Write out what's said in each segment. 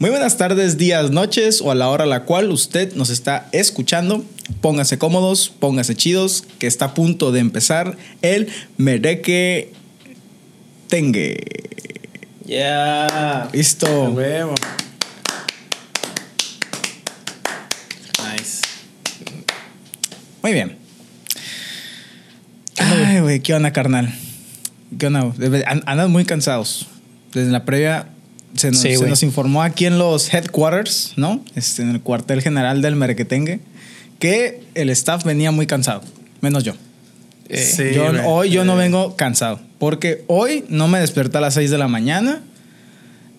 Muy buenas tardes, días, noches o a la hora a la cual usted nos está escuchando. Póngase cómodos, póngase chidos, que está a punto de empezar el Mereque Tengue. Ya. Listo. Huevo. Nice. Muy bien. Ay, güey, ¿qué onda, carnal? ¿Qué onda? Andan muy cansados. Desde la previa se nos, Sí, se nos informó aquí en los headquarters, ¿no? Este, en el cuartel general del Merequetengue, que el staff venía muy cansado, menos yo. Eh, Sí, yo, hoy yo no Eh. vengo cansado, porque hoy no me desperté a las 6 de la mañana,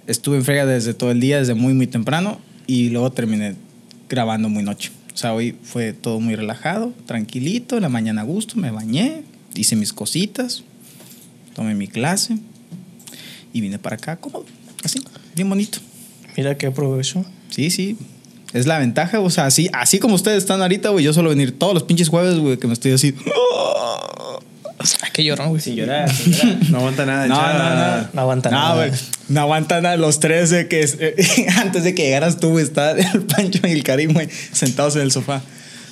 estuve en frega desde todo el día, desde muy, muy temprano, y luego terminé grabando muy noche. O sea, hoy fue todo muy relajado, tranquilito, en la mañana a gusto, me bañé, hice mis cositas, tomé mi clase y vine para acá cómodo, así, bien bonito. Mira qué provecho. Sí, sí. Es la ventaja, o sea, así, así como ustedes están ahorita, güey, yo suelo venir todos los pinches jueves, güey, que me estoy así. Ay, qué llorón, güey. Sin llorar, sin llorar. No aguanta nada. No, no, no. No aguanta No, nada. güey. No aguantan nada los tres de que eh, antes de que llegaras tú, güey, está el Pancho y el Karim, güey, sentados en el sofá.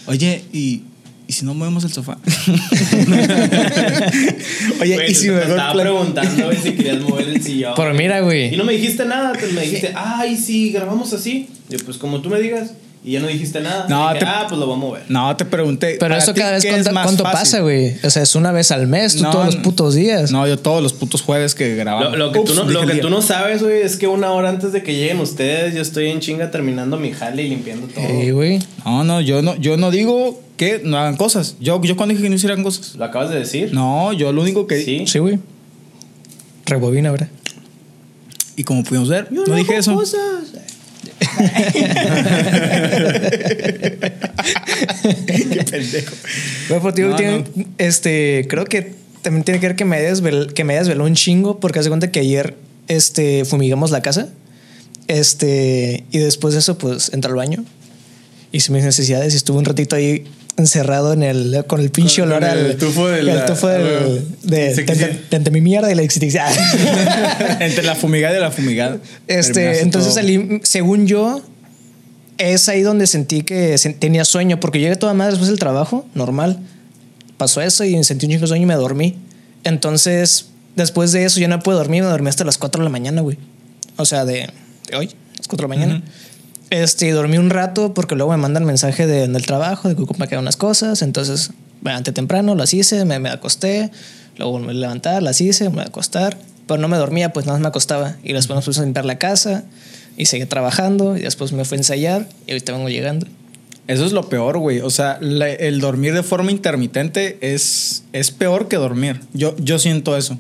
Oye, ¿y, ¿y si no movemos el sofá? Oye, ¿y si mejor estaba preguntando si querías mover el sillón. Pero mira, güey. Y no me dijiste nada, te me dijiste, ay, sí, grabamos así. Yo, pues como tú me digas. Y ya no dijiste nada. No, Dije, te- ah, pues lo voy a mover. No, te pregunté. Pero ¿para eso cada vez qué cuánto, pasa, güey. O sea, es una vez al mes, tú No, todos los putos días. No, yo todos los putos jueves que grabamos. Lo, lo que, Ups, tú, no, dije lo que tú no sabes, güey, es que una hora antes de que lleguen ustedes, yo estoy en chinga terminando mi jale y limpiando todo. Eh, güey. No, no, yo no, yo no digo que no hagan cosas. Yo, yo cuando dije que no hicieran cosas. ¿Lo acabas de decir? No, yo lo único que Sí. Sí, güey. Rebobina, ¿verdad? Y como pudimos ver, Yo no, dije hago eso. cosas. Qué pendejo. Güey, pues, tío, No, tiene- este, creo que también tiene que ver que me desveló, que me desveló un chingo, porque hace cuenta que ayer, este, fumigamos la casa, este, y después de eso, pues, entré al baño, hice mis necesidades y estuve un ratito ahí encerrado en el, con el pinche olor el al tufo de el la- tufo del- ah, de, de- de mi mierda y la existencia. Entre la fumigada y la fumigada. Este, entonces salí, según yo, es ahí donde sentí que tenía sueño, porque llegué toda madre después del trabajo, normal. Pasó eso y sentí un chingo sueño y me dormí. Entonces, después de eso, yo no pude dormir, me dormí hasta las 4 de la mañana, güey. O sea, de, de hoy, las 4 de la mañana. Este, dormí un rato porque luego me mandan mensaje de, del trabajo de que ocupa que unas cosas. Entonces, levanté temprano, las hice, me, me acosté. Luego volví a levantar, las hice, me acostar. Pero no me dormía, pues nada más me acostaba. Y después me puse a limpiar la casa y seguí trabajando. Y después me fui a ensayar y ahorita vengo llegando. Eso es lo peor, güey. O sea, la- el dormir de forma intermitente es, es peor que dormir. Yo, yo siento eso.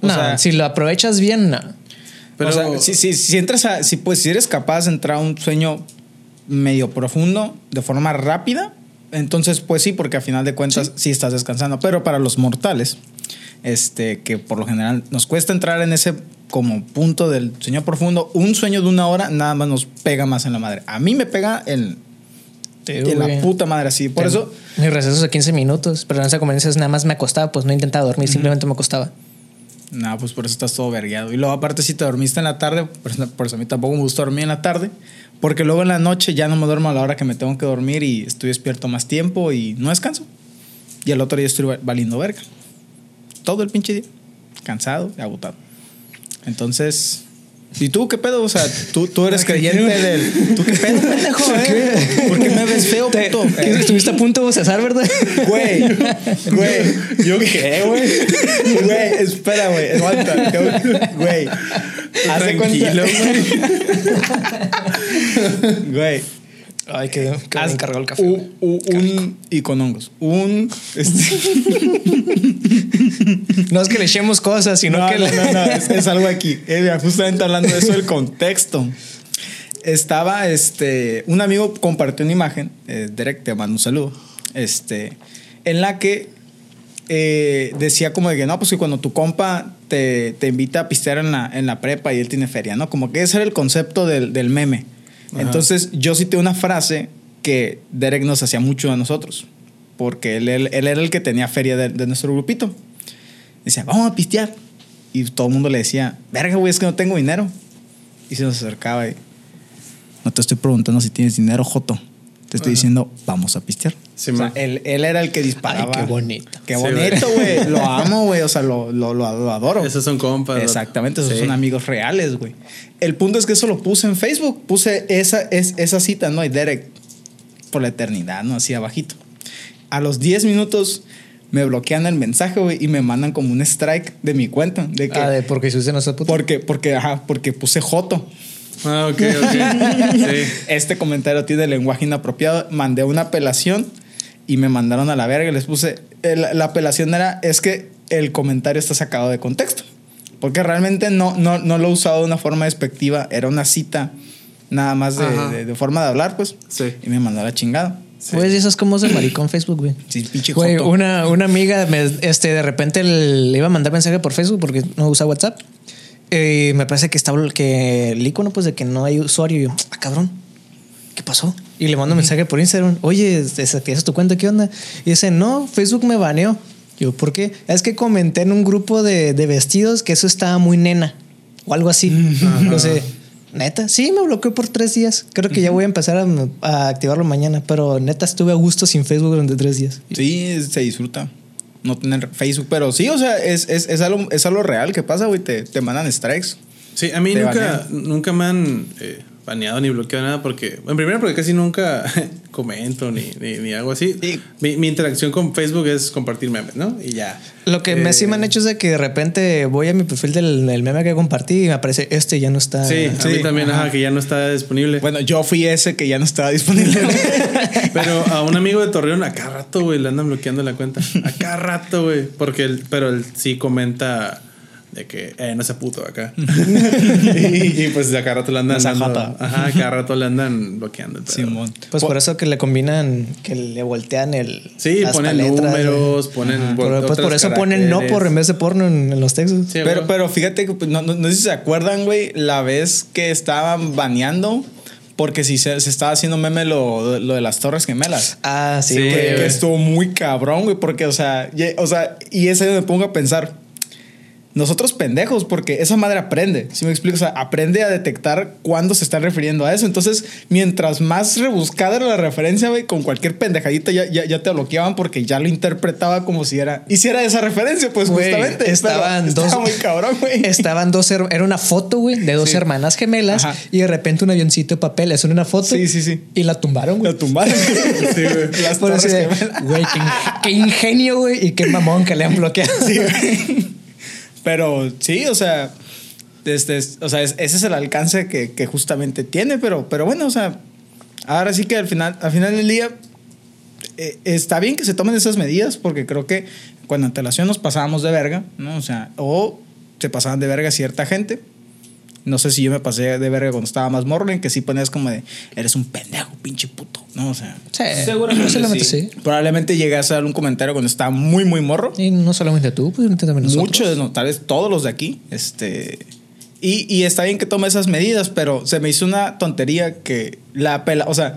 O no, sea, si lo aprovechas bien, no. O sea, si, si, si entras a. Si, pues, si eres capaz de entrar a un sueño medio profundo de forma rápida, entonces, pues sí, porque a final de cuentas sí, estás descansando. Pero para los mortales, este, que por lo general nos cuesta entrar en ese como punto del sueño profundo, un sueño de una hora nada más nos pega más en la madre. A mí me pega en, en la puta madre así. Por eso. Mi receso de 15 minutos. Pero en esa conveniencia nada más me acostaba, pues no intentaba dormir, simplemente me acostaba. No, pues por eso estás todo vergueado. Y luego, aparte, si te dormiste en la tarde, por eso, a mí tampoco me gusta dormir en la tarde, porque luego en la noche ya no me duermo a la hora que me tengo que dormir y estoy despierto más tiempo y no descanso. Y el otro día estoy va- valiendo verga. Todo el pinche día. Cansado y agotado. Entonces. ¿Y tú qué pedo? O sea, tú, tú eres creyente del. ¿Tú qué pedo, pendejo? eh? ¿Por qué me ves feo, Te- puto? ¿qué? Estuviste a punto de bocezar, ¿verdad? Güey, güey. ¿Yo qué, güey? Güey, espera, güey. Aguanta. Güey. Hace Tranquilo, güey. Ay, que, que haz encargó el café. Un, y con hongos. Un. este- No es que le echemos cosas, sino no, que no, le- no, no, es, es algo aquí. Eh, justamente hablando de eso, el contexto. Estaba, este, un amigo compartió una imagen, eh, Derek, te mando un saludo, este, en la que eh, decía como de que no, pues que cuando tu compa te, te invita a pistear en la, en la prepa y él tiene feria, ¿no? Como que ese era el concepto del, del meme. Entonces, yo cité una frase que Derek nos hacía mucho a nosotros, porque él, él- él era el que tenía feria de, de nuestro grupito. Decía, vamos a pistear. Y todo el mundo le decía, verga, güey, es que no tengo dinero. Y se nos acercaba y, No te estoy preguntando si tienes dinero, Joto. Te estoy diciendo, vamos a pistear. Sí, o sea, él, él era el que disparaba. Ay, qué bonito. Qué Sí, bonito, güey. lo amo, güey. O sea, lo, lo, lo, adoro. Esos son compas. Exactamente, esos Sí. son amigos reales, güey. El punto es que eso lo puse en Facebook. Puse esa, es, esa cita, ¿no? Y Derek, por la eternidad, ¿no? Así abajito. A los 10 minutos me bloquean el mensaje, güey, y me mandan como un strike de mi cuenta. De que, Ah, de porque usted no está puto. porque, porque, ajá, porque puse Joto. Ah, ok, ok. sí. Este comentario tiene lenguaje inapropiado. Mandé una apelación y me mandaron a la verga. y Les puse. el- la apelación era. Es que el comentario está sacado de contexto. Porque realmente no, no, no lo he usado de una forma despectiva. Era una cita nada más de, de- de forma de hablar, pues. Sí. Y me mandó a la chingada. Pues eso es como es el maricón Facebook, güey. Sí, pinche Güey, una, una amiga me, este, de repente le iba a mandar mensaje por Facebook porque no usa WhatsApp. Y me parece que estaba que el icono pues de que no hay usuario. Y yo, ah, cabrón, ¿qué pasó? Y le mando mensaje por Instagram. Oye, ¿desactivaste tu cuenta? ¿Qué onda? Y dice, no, Facebook me baneó. Yo, ¿por qué? Es que comenté en un grupo de, de vestidos que eso estaba muy nena o algo así. No sé. Neta, sí, me bloqueó por tres días. Creo que ya voy a empezar a, a activarlo mañana, pero neta estuve a gusto sin Facebook durante tres días. Sí, se disfruta. No tener Facebook. Pero sí, o sea, es, es, es, algo, es algo real que pasa, güey. Te, te mandan strikes. Sí, a mí nunca, nunca me han eh, baneado ni bloqueado nada porque, en primero porque casi nunca comento ni, ni, ni hago así. Sí. Mi, mi interacción con Facebook es compartir memes, ¿no? Y ya. Lo que me, sí me han Eh, hecho es de que de repente voy a mi perfil del, del meme que compartí y me aparece este ya no está. Sí, a mí sí, también, ajá. ajá, que ya no está disponible. Bueno, yo fui ese que ya no estaba disponible. Pero a un amigo de Torreón a cada rato, güey, le andan bloqueando la cuenta. A cada rato, güey. Porque él, pero él sí comenta de que, eh, no sea puto acá. y, y, pues a cada rato le andan No dando-. Ajá, a cada rato le andan bloqueando. Simón. Pues por eso que le combinan, que le voltean el. Sí, las ponen letras, números, ponen. pues por eso ponen no por en vez de porno en, en los textos. Sí, Pero, pero fíjate que pues, no, no, no sé si se acuerdan, güey, la vez que estaban baneando porque si se, se estaba haciendo meme lo, lo de las Torres Gemelas. Ah, sí, Sí, que, que estuvo muy cabrón, güey, porque, o sea, ye- o sea, y es ahí donde me pongo a pensar. Nosotros pendejos, porque esa madre aprende, si me explico? O sea, aprende a detectar cuándo se está refiriendo a eso. Entonces, mientras más rebuscada era la referencia, güey, con cualquier pendejadita ya, ya, ya te bloqueaban porque ya lo interpretaba como si era, hiciera esa referencia, pues justamente. Pero estaban estaba dos. muy cabrón, güey. Estaban dos. her- Era una foto, güey, de dos Sí. hermanas gemelas. Ajá. Y de repente un avioncito de papel. Es una foto. Sí, sí, sí. Y la tumbaron, güey. Lo tumbaron. sí, güey. Las Por Torres eso de, Gemelas. Güey, qué, in- qué ingenio, güey. Y qué mamón que le han bloqueado. Sí, güey. Pero sí, o sea, este, es- o sea es- ese es el alcance que, que justamente tiene, pero, pero bueno, o sea, ahora sí que al final, al final del día eh, está bien que se tomen esas medidas porque creo que cuando antelación nos pasábamos de verga, ¿no? O sea, o se pasaban de verga cierta gente. No sé si yo me pasé de verga cuando estaba más morro, en que sí ponías como de, eres un pendejo, pinche puto, ¿no? O sea, Sí, Seguramente sí. sí. probablemente llegué a hacer un comentario cuando estaba muy, muy morro. Y no solamente tú, pues también nosotros. Muchos, no, tal vez todos los de aquí. Este. Y, y está bien que tome esas medidas, pero se me hizo una tontería que la apela, o sea,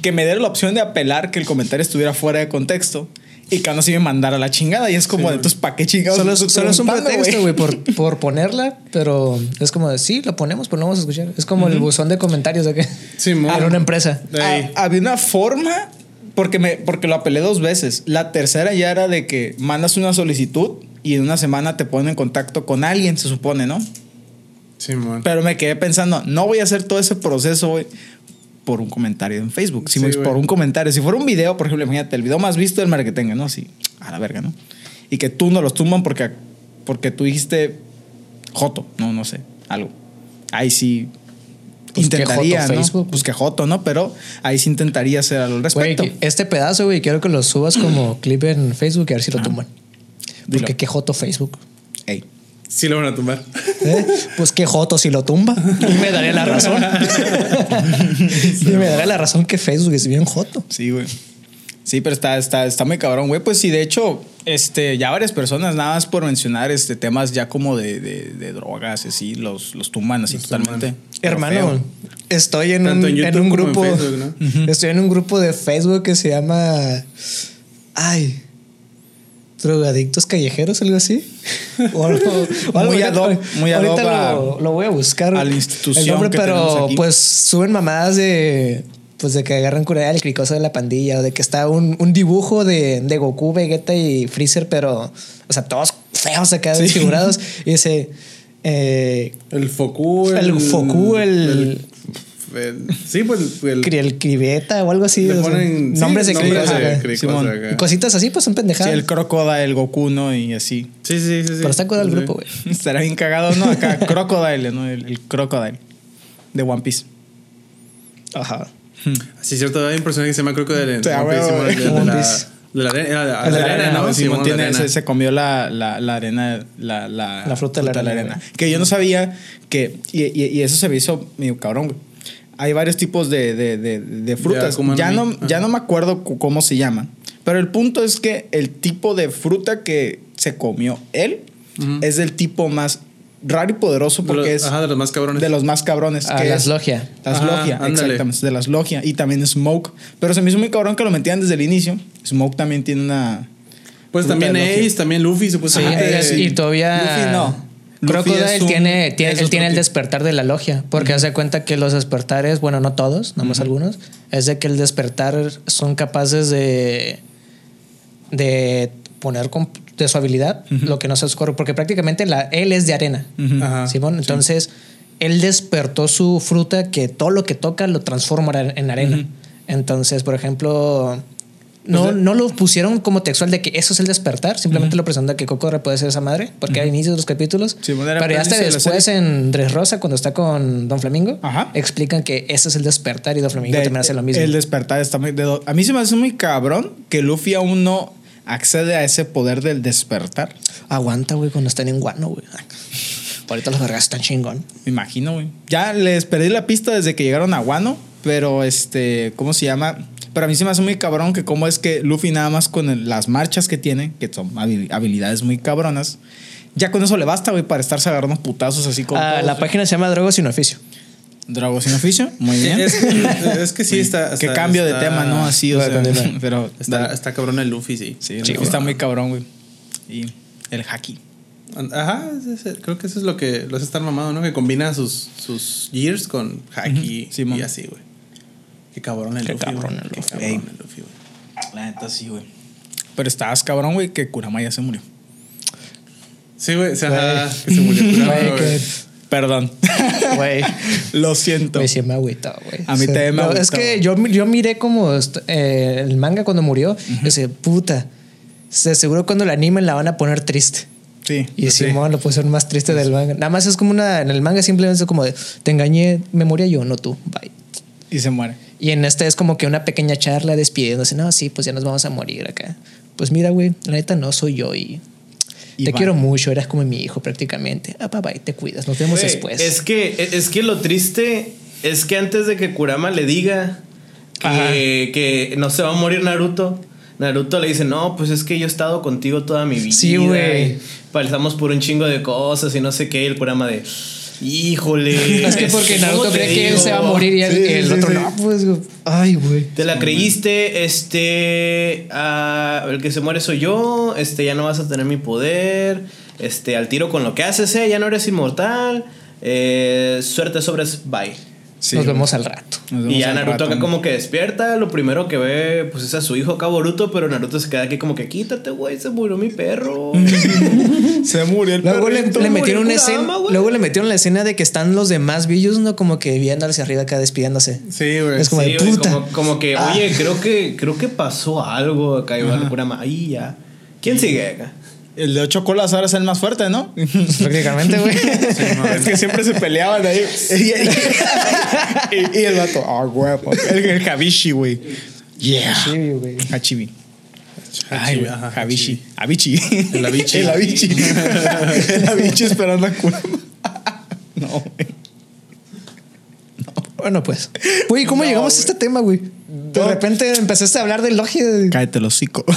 que me diera la opción de apelar que el comentario estuviera fuera de contexto y que aún así me mandara la chingada. Y es como, Sí, entonces, ¿para qué chingados? Solo, solo es un pretexto, güey, por, por ponerla, pero es como de sí, la ponemos, pero no vamos a escuchar. Es como el buzón de comentarios de que Simón. era una empresa. Ah, había una forma, porque, me, porque lo apelé dos veces. La tercera ya era de que mandas una solicitud y en una semana te ponen en contacto con alguien, se supone, ¿no? Simón. Pero me quedé pensando, no voy a hacer todo ese proceso, güey, por un comentario en Facebook. Si Sí, güey. por un comentario. Si fuera un video, por ejemplo, imagínate, el video más visto del marketing, ¿no? Así, a la verga, ¿no? Y que tú no los tumban porque, porque tú dijiste Joto, no, no sé, algo. Ahí sí Pues que intentaría, joto ¿no? Facebook. Pues que Joto, ¿no? Pero ahí sí intentaría hacer algo al respecto. que este pedazo, güey, quiero que lo subas como clip en Facebook y a ver si lo tumban. Dilo. Porque qué joto Facebook. Ey. Sí lo van a tumbar. ¿Eh? Pues qué joto si lo tumba. Y me daría la razón. y me daría la razón que Facebook es bien joto. Sí, güey. Sí, pero está, está, está muy cabrón, güey. Pues sí, de hecho, este, ya varias personas, nada más por mencionar este, temas ya como de, de, de drogas, así, los, los tumban así Los totalmente. Hermano, estoy en Tanto un, en un en grupo. Facebook, ¿no? Estoy en un grupo de Facebook que se llama. Ay. Drogadictos callejeros, algo así. O algo, o algo Muy ahorita- ad hoc, muy ad ahorita a- lo, lo voy a buscar. a la institución el nombre, que pero aquí. pues suben mamadas de. Pues de que agarran cura el cricoso de la pandilla, o de que está un, un dibujo de, de Goku, Vegeta y Freezer, pero, o sea, todos feos acá, desfigurados. Y dice, eh, El Foku. El Foku, el- el- sí, pues el. El Cribeta o algo así. le o sea, ponen sí, nombres de nombres cricoso. de acá. cricoso Simón. acá. Y Cositas así, pues son Sí, pendejadas. el Crocodile, el Goku, ¿no? Y así. Sí, sí, sí. sí. pero está con el Sí. grupo, güey. Estará bien cagado, ¿no? Acá, Crocodile, ¿no? El, el Crocodile de One Piece. Ajá. Sí, es cierto. Hay un personaje que se llama Crocodile. en Sí, One Piece, Simón, güey. de- One la- Piece. De la arena, de la El de la arena, arena, ¿no? Simón Simón, de la tiene, arena. se, se comió la, la, la arena, la, la, La fruta de la arena, Que yo no sabía que, y, y, y eso se me hizo medio cabrón, güey. Hay varios tipos de, de, de, de frutas. No Ya no, ya no me acuerdo cu- cómo se llaman. Pero el punto es que el tipo de fruta que se comió él Ujú. es del tipo más raro y poderoso De porque los- es Ajá, de los más cabrones. de los más cabrones. Ah, que las es- logia. Las Ajá, logia, ándale. exactamente. De las logia. Y también Smoke. Pero se me hizo muy cabrón que lo metían desde el inicio. Smoke también tiene una. Pues también de. Ace, también Luffy, Sí, supuestamente. es- y todavía. Luffy no. Crocodile un- tiene, tiene, él tiene el despertar de la logia, porque hace cuenta que los despertares, bueno, no todos, nada más algunos, es de que el despertar son capaces de, de poner con- de su habilidad lo que no se oscurre, porque prácticamente la, él es de arena. Simón, entonces él despertó su fruta que todo lo que toca lo transforma en arena. Entonces, por ejemplo, no, no lo pusieron como textual de que eso es el despertar, simplemente lo presenta que Coco puede ser esa madre, porque al inicio de los capítulos. Sí, bueno, pero ya hasta después en Dressrosa, cuando está con Don Flamingo, Ajá. explican que ese es el despertar y Don Flamingo de- también hace lo mismo. El despertar está muy. de a mí se me hace muy cabrón que Luffy aún no accede a ese poder del despertar. Aguanta, güey, cuando están en Guano, güey. Ahorita los vergas están chingón. Me imagino, güey. Ya les perdí la pista desde que llegaron a Wano, pero este, ¿cómo se llama? Pero a mí se me hace muy cabrón que cómo es que Luffy nada más con el- las marchas que tiene, que son habi- habilidades muy cabronas, ya con eso le basta, güey, para estarse agarrando putazos así con Ah, la página se llama Drogos sin oficio. Dragos sin oficio, muy bien. Es que, es que sí está. Qué está- cambio de tema, ¿no? Así, o sea, pero Está, está cabrón el Luffy, sí. Sí, está muy cabrón, güey. Y el haki. Ajá, creo que eso es lo que los están mamando, ¿no? Que combina sus, sus gears con haki y así, güey. Qué cabrón el Qué Luffy. cabrón güey. el Qué Luffy. cabrón Ey. el Luffy, güey. La neta sí, güey. Pero estabas cabrón, güey, que Kurama ya se murió. Sí, güey. O sea, que se murió Kurama, Güey, güey. que- Perdón. Güey. Lo siento. Güey, sí me agüita, güey. A mí también me No, agüitó. Es que yo, yo miré como est- eh, el manga cuando murió. Y dije, puta. Se seguro cuando la animen la van a poner triste. Sí. Y Sí. Simón lo pusieron más triste del manga. Nada más es como una. En el manga simplemente es como de te engañé, me moría yo, no tú. Bye. Y se muere. Y en este es como que una pequeña charla despidiéndose. No, sí, pues ya nos vamos a morir acá. Pues mira, güey, la neta no soy yo y. Y te bye. quiero mucho, eras como mi hijo prácticamente. Ah, bye, bye, te cuidas, nos vemos después. Es que, es que lo triste es que antes de que Kurama le diga que, que no se va a morir Naruto, Naruto le dice, no, pues es que yo he estado contigo toda mi vida. Sí, güey. Pasamos por un chingo de cosas y no sé qué. Y el Kurama de, híjole. Es que porque ¿cómo Naruto cree que él se va a morir y el, Sí, el sí, otro sí. no, pues. Ay, güey. Te la creíste, este, ah, el que se muere soy yo, este, ya no vas a tener mi poder, este, al tiro con lo que haces, eh, ya no eres inmortal, eh, suerte sobres, bye. Sí, Nos güey. vemos al rato. Vemos Y ya Naruto rato, acá como que despierta, lo primero que ve pues es a su hijo acá Boruto, pero Naruto se queda aquí como que quítate, güey, se murió mi perro. Se murió el Luego le, perrito. le metieron una escena. Güey. Luego le metieron la escena de que están los demás villos, ¿no? Como que viendo hacia arriba acá despidiéndose. Sí, güey. Es como Sí, de güey, puta. como, como que, Ah. oye, creo que creo que pasó algo acá igual el Kurama, ahí ya. ¿Quién sigue acá? El de ocho colas ahora es el más fuerte, ¿no? Prácticamente, güey. es que siempre se peleaban ahí. Y, y- y el vato, ah, huevo. El, el Habishi, güey. Yeah. Sí, güey. Hachibi. Ay, ajá, Habishi. Habichi. El Habichi. El Habichi. El Habichi esperando a Kurama. No, güey. Bueno, pues. Güey, ¿cómo No, llegamos a este tema, güey? De No. repente empezaste a hablar del logia. de- Cállate el hocico.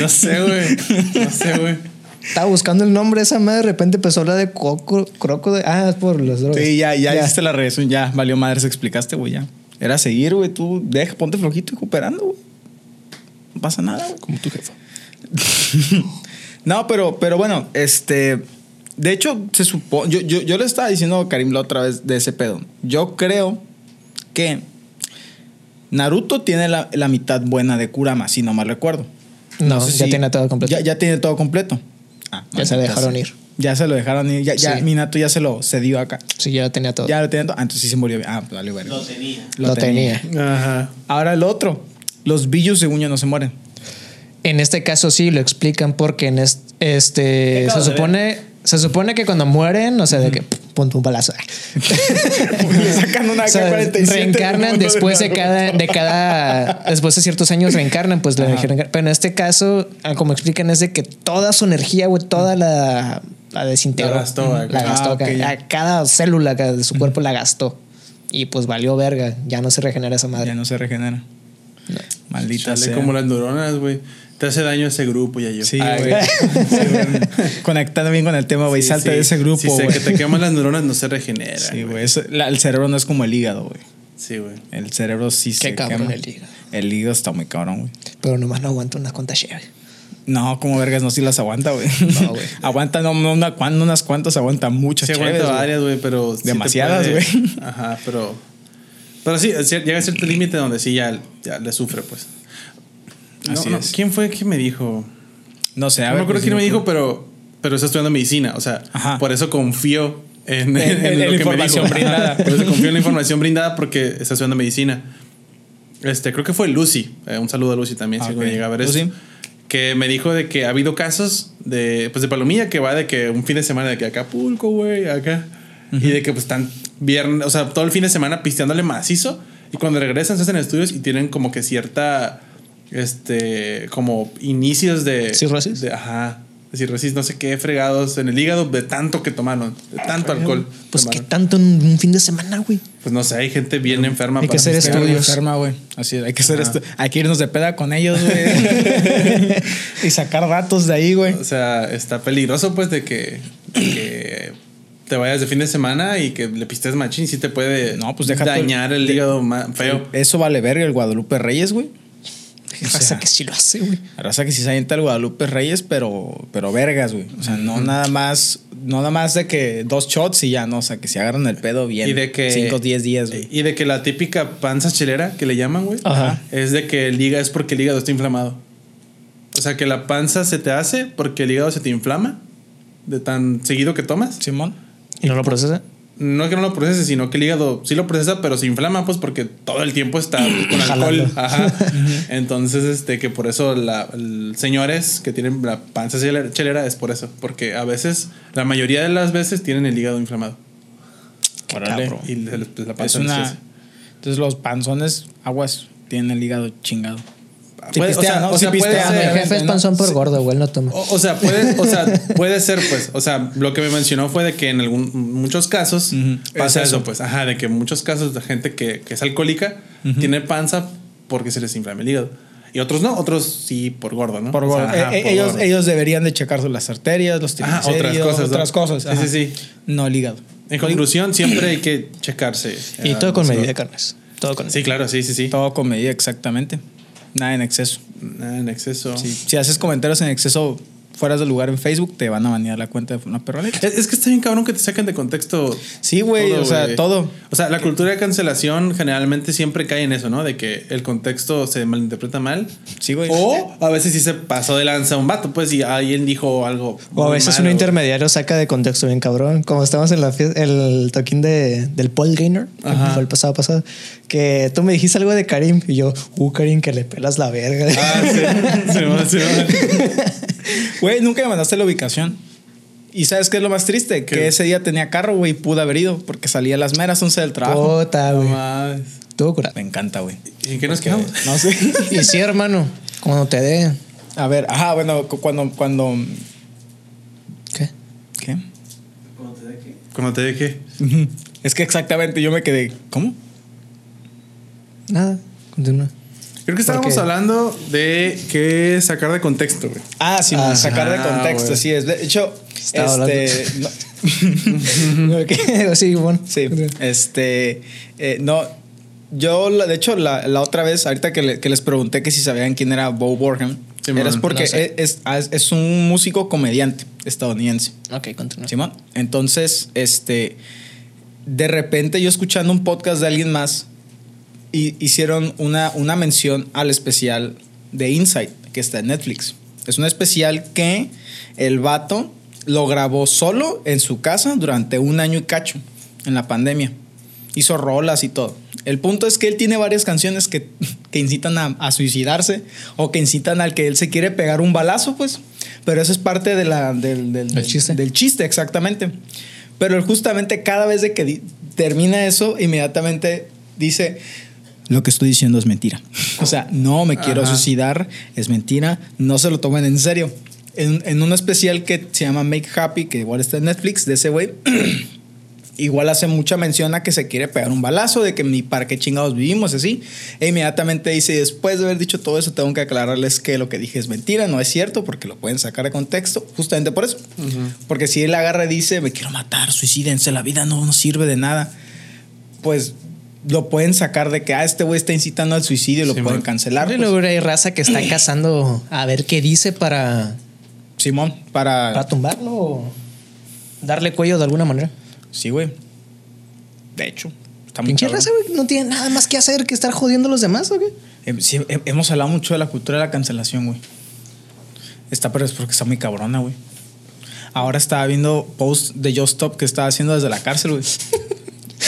No sé, güey. No sé, güey. Estaba buscando el nombre de esa madre. De repente empezó a hablar de coco, croco. De... Ah, es por los drogas. Sí, ya, ya, hiciste la regresión. Ya, valió madres, explicaste, güey, ya. Era seguir, güey. Tú deja, ponte flojito y cooperando, güey. No pasa nada. Como tu jefa. No, pero, pero bueno, este. De hecho, se supone. Yo, yo, yo le estaba diciendo a Karim la otra vez de ese pedo. Yo creo que Naruto tiene la, la mitad buena de Kurama, si no mal recuerdo. No, sé ya si- tiene todo completo. Ya, ya tiene todo completo. Ah, Ya se lo dejaron ir. Ya se lo dejaron ir. Ya, ya Sí. Minato ya se lo cedió acá. Sí, ya lo tenía todo. Ya lo tenía todo. Ah, entonces sí se murió. Ah, pues dale, verga. Lo tenía. lo tenía. Ajá. Ahora el otro. Los billos según yo no se mueren. En este caso sí lo explican porque en est- este acabo se supone se supone que cuando mueren, o sea, de que ponte un balazo. Le sacan una O sea, AK-47 reencarnan después de cada, de cada, después de ciertos años reencarnan, pues la energía reencarna. Pero en este caso, ah, como explican, es de que toda su energía, güey, toda la, la desintegró. La gastó. La gastó, Ah, ok, acá. ya. A cada célula de su cuerpo la gastó. Y pues valió verga. Ya no se regenera esa madre. Ya no se regenera. Maldita Chale, sea. como las neuronas, güey. Te hace daño ese grupo, ya yo. Sí, güey. Sí, güey. Conectando bien con el tema, güey. sí, Salta sí. de ese grupo, Si sé güey. que te queman las neuronas, no se regenera. Sí, güey. El cerebro no es como el hígado, güey. Sí, güey. El cerebro sí se Qué cabrón quema. el hígado. El hígado está muy cabrón, güey. Pero nomás no aguanta unas cuantas cheves. No, como vergas, no, sí las aguanta, güey. No, güey. aguanta, no, no una, unas cuantas, aguanta muchas Sí, aguanta cheves, güey. varias, güey, pero. sí Demasiadas, güey. Ajá, pero. Pero sí, llega a cierto límite donde sí ya, ya le sufre, pues. No, Así no, es. ¿Quién fue que me dijo? No sé, a no ver. me acuerdo pues, quién me dijo, pero, pero está estudiando medicina. O sea, Ajá. por eso confío en, En- en- en lo la que información me dijo. brindada. Por eso confío en la información brindada porque está estudiando medicina. Este, creo que fue Lucy. Eh, un saludo a Lucy también, si Ah, algún día ok. llega a ver Lucy. esto. Que me dijo de que ha habido casos de, pues de palomilla que va de que un fin de semana de que Acapulco, güey, acá. Y de que pues están viernes, o sea, todo el fin de semana pisteándole macizo. Y cuando regresan se hacen estudios y tienen como que cierta, este, como inicios de... ¿Cirrosis? de- ajá. De cirrosis, no sé qué, fregados en el hígado de tanto que tomaron, de tanto alcohol. Pues qué tomaron. tanto en un fin de semana, güey. Pues no sé, hay gente bien enferma. Hay que para hacer pistear, estudios. enferma, güey. Así hay que hacer esto. Hay que irnos de peda con ellos, güey. y sacar datos de ahí, güey. O sea, está peligroso, pues, de que, de que te vayas de fin de semana y que le pistes machín. Sí te puede No, pues deja dañar el hígado ma- feo. Eso vale verga el Guadalupe Reyes, güey. Raza que sí lo hace, güey. La raza que sí se avienta el Guadalupe Reyes, pero, pero vergas, güey. O sea, no nada más, no nada más de que dos shots y ya, no. O sea, que se agarran el pedo bien. Y de que. Cinco o diez días, güey. Y de que la típica panza chelera que le llaman, güey. Ajá. Es de que el hígado es porque el hígado está inflamado. O sea, que la panza se te hace porque el hígado se te inflama de tan seguido que tomas. Simón. ¿Y no lo procesa? No es que no lo procese, sino que el hígado sí lo procesa, pero se inflama, pues porque todo el tiempo está con alcohol. Ajá. Entonces, este, que por eso la, el- señores que tienen la panza chelera, chelera es por eso. Porque a veces, la mayoría de las veces tienen el hígado inflamado. Órale. Y la Es panza una. hace. Entonces los panzones, aguas, tienen el hígado chingado. Sí Puede- o pistean, sea, ¿no? o Sí sea, puede pistean, ser- Mi jefe es panzón por Sí. gordo, güey, no toma. O, o sea, puede, o sea, puede ser, pues. O sea, lo que me mencionó fue de que en algún, muchos casos Ujú. pasa Es eso, eso. pues. Ajá, de que en muchos casos de gente que, que es alcohólica tiene panza porque se les inflama el hígado. Y otros no, otros sí por gordo, ¿no? Por O sea, gordo. ajá, Eh, eh, por ellos, gordo. ellos deberían de checarse las arterias, los Ajá, otras triglicéridos, cosas, ¿no? otras cosas. Sí, ajá. sí, sí. No el hígado. En conclusión, siempre hay que checarse. Y eh, todo con medida, carnes. Todo con Sí, claro, sí, sí, sí. Todo con medida, exactamente. Nada en exceso. Nada en exceso. Sí. Si haces comentarios en exceso fuera del lugar en Facebook, te van a banear la cuenta de una perroneta. Es, es que está bien cabrón que te saquen de contexto. Sí, güey, o sea, todo. O sea, la cultura de cancelación generalmente siempre cae en eso, ¿no? De que el contexto se malinterpreta mal. Sí, güey. O a veces sí se pasó de lanza un vato, pues, y alguien dijo algo. O a veces malo, un intermediario saca de contexto bien cabrón. Como estamos en la fiesta, el toquín de, del Paul Gainer, que Ajá. fue el pasado pasado, que tú me dijiste algo de Karim y yo, uh, Karim, que le pelas la verga. Ah, sí. sí, va, sí, va. Güey, nunca me mandaste la ubicación. ¿Y sabes qué es lo más triste? ¿Qué? Que ese día tenía carro, güey, y pude haber ido porque salía a las meras 11 del trabajo. Puta, No güey. más. Estuvo curado. Me encanta, güey. ¿Y en qué nos quedamos? No sé. Y sí, hermano, cuando te dé. A ver, ajá, bueno, cu- cuando, cuando. ¿Qué? ¿Qué? Cuando te dije. Ujú. Es que exactamente yo me quedé. ¿Cómo? Nada, continúa. Creo que estábamos hablando de qué sacar de contexto, güey. Ah, sí, sacar de contexto, güey. sí es. De hecho, Estaba este. no- ¿Qué? sí, bueno. Sí, este, eh, no, yo, de hecho, la, la otra vez, ahorita que, le- que les pregunté que si sabían quién era Bo Borham, Sí, man. porque No sé. es, es- es un músico comediante estadounidense. Ok, continúa. Simón. Entonces, este, de repente yo escuchando un podcast de alguien más, hicieron una, una mención al especial de Insight, que está en Netflix. Es un especial que el vato lo grabó solo en su casa durante un año y cacho, en la pandemia. Hizo rolas y todo. El punto es que él tiene varias canciones que, que incitan a, a suicidarse o que incitan al que él se quiere pegar un balazo, pues. Pero eso es parte de la, del, del, El chiste. del chiste, exactamente. Pero él justamente cada vez de que termina eso, inmediatamente dice, lo que estoy diciendo es mentira. O sea, no me quiero Ajá. suicidar, es mentira, no se lo tomen en serio. En, en un especial que se llama Make Happy, que igual está en Netflix, de ese güey, igual hace mucha mención a que se quiere pegar un balazo, de que ni para qué chingados vivimos, así. E inmediatamente dice, después de haber dicho todo eso, tengo que aclararles que lo que dije es mentira, no es cierto, porque lo pueden sacar de contexto, justamente por eso. Porque si él agarra y dice, me quiero matar, suicídense, la vida no nos sirve de nada, pues lo pueden sacar de que, ah, este güey está incitando al suicidio y lo pueden cancelar. Y pues. luego hay raza que está cazando a ver qué dice para, Simón, para... para tumbarlo o darle cuello de alguna manera. Sí, güey. De hecho, está muy Pinche raza, güey, no tiene nada más que hacer que estar jodiendo a los demás, ¿o qué? Hem- sí, he- hemos hablado mucho de la cultura de la cancelación, güey. Está, pero es porque está muy cabrona, güey. Ahora estaba viendo post de Just Stop que estaba haciendo desde la cárcel, güey.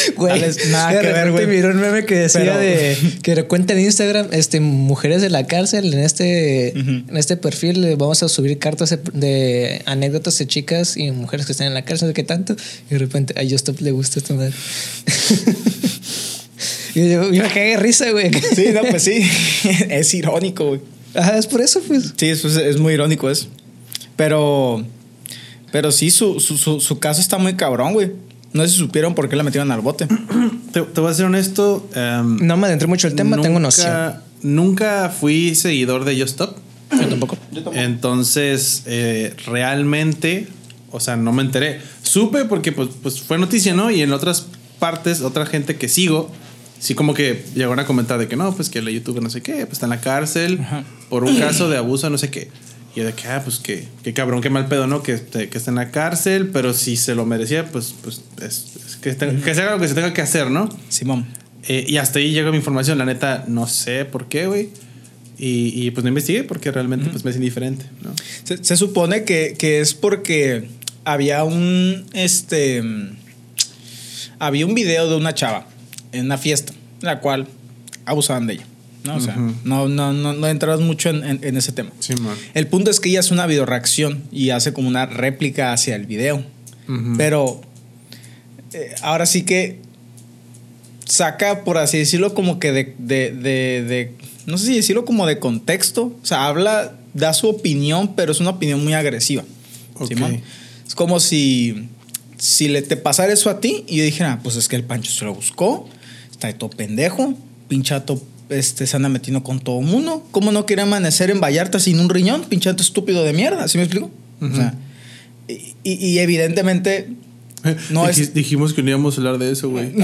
Güey, nada de que ver, güey. miró un meme que decía Pero- de que cuenta en Instagram, este mujeres de la cárcel en este Ujú. en este perfil le vamos a subir cartas de, de anécdotas de chicas y mujeres que están en la cárcel de qué tanto y de repente a Justop le gusta esta madre. y yo, yo me cagué de risa, güey. Sí, no, pues sí. es irónico, güey. Ajá, es por eso, pues. Sí, es, es muy irónico eso. Pero, pero sí, su, su, su, su caso está muy cabrón, güey. No sé si supieron por qué la metieron al bote. Te, te voy a ser honesto. em, No me adentré mucho el tema, tengo nunca- noción. Nunca fui seguidor de Just Stop. Yo tampoco. Entonces, eh, realmente, o sea, no me enteré. Supe porque pues, pues fue noticia, ¿no? Y en otras partes, otra gente que sigo, sí como que llegaron a comentar de que no, pues que el youtuber no sé qué, pues está en la cárcel Ajá. por un caso de abuso, no sé qué. Y yo de que, ah, pues que, qué cabrón, qué mal pedo, ¿no? Que, que está en la cárcel, pero si se lo merecía, pues, pues es, es que, tenga- que se haga lo que se tenga que hacer, ¿no? Simón. Eh, y hasta ahí llega mi información. La neta, no sé por qué, güey. Y, y, pues no investigué porque realmente pues me es indiferente, ¿no? Se, se supone que, que es porque había un este había un video de una chava en una fiesta en la cual abusaban de ella. ¿No? O sea, no, no, no, no entramos mucho en, en- en ese tema. Sí. El punto es que ella hace una videoreacción y hace como una réplica hacia el video. Pero eh, ahora sí que saca, por así decirlo, como que de, de, de, de- no sé si decirlo como de contexto. O sea, habla, da su opinión, pero es una opinión muy agresiva. Ok. Simón. Es como si, si le te pasara eso a ti y yo dijera, "Ah, pues es que el Pancho se lo buscó, está de todo pendejo, pinchato este, se anda metiendo con todo mundo. ¿Cómo no quiere amanecer en Vallarta sin un riñón? Pinchato estúpido de mierda, ¿sí me explico? O sea, y, y- y evidentemente no Dij- es... Dijimos que no íbamos a hablar de eso, güey.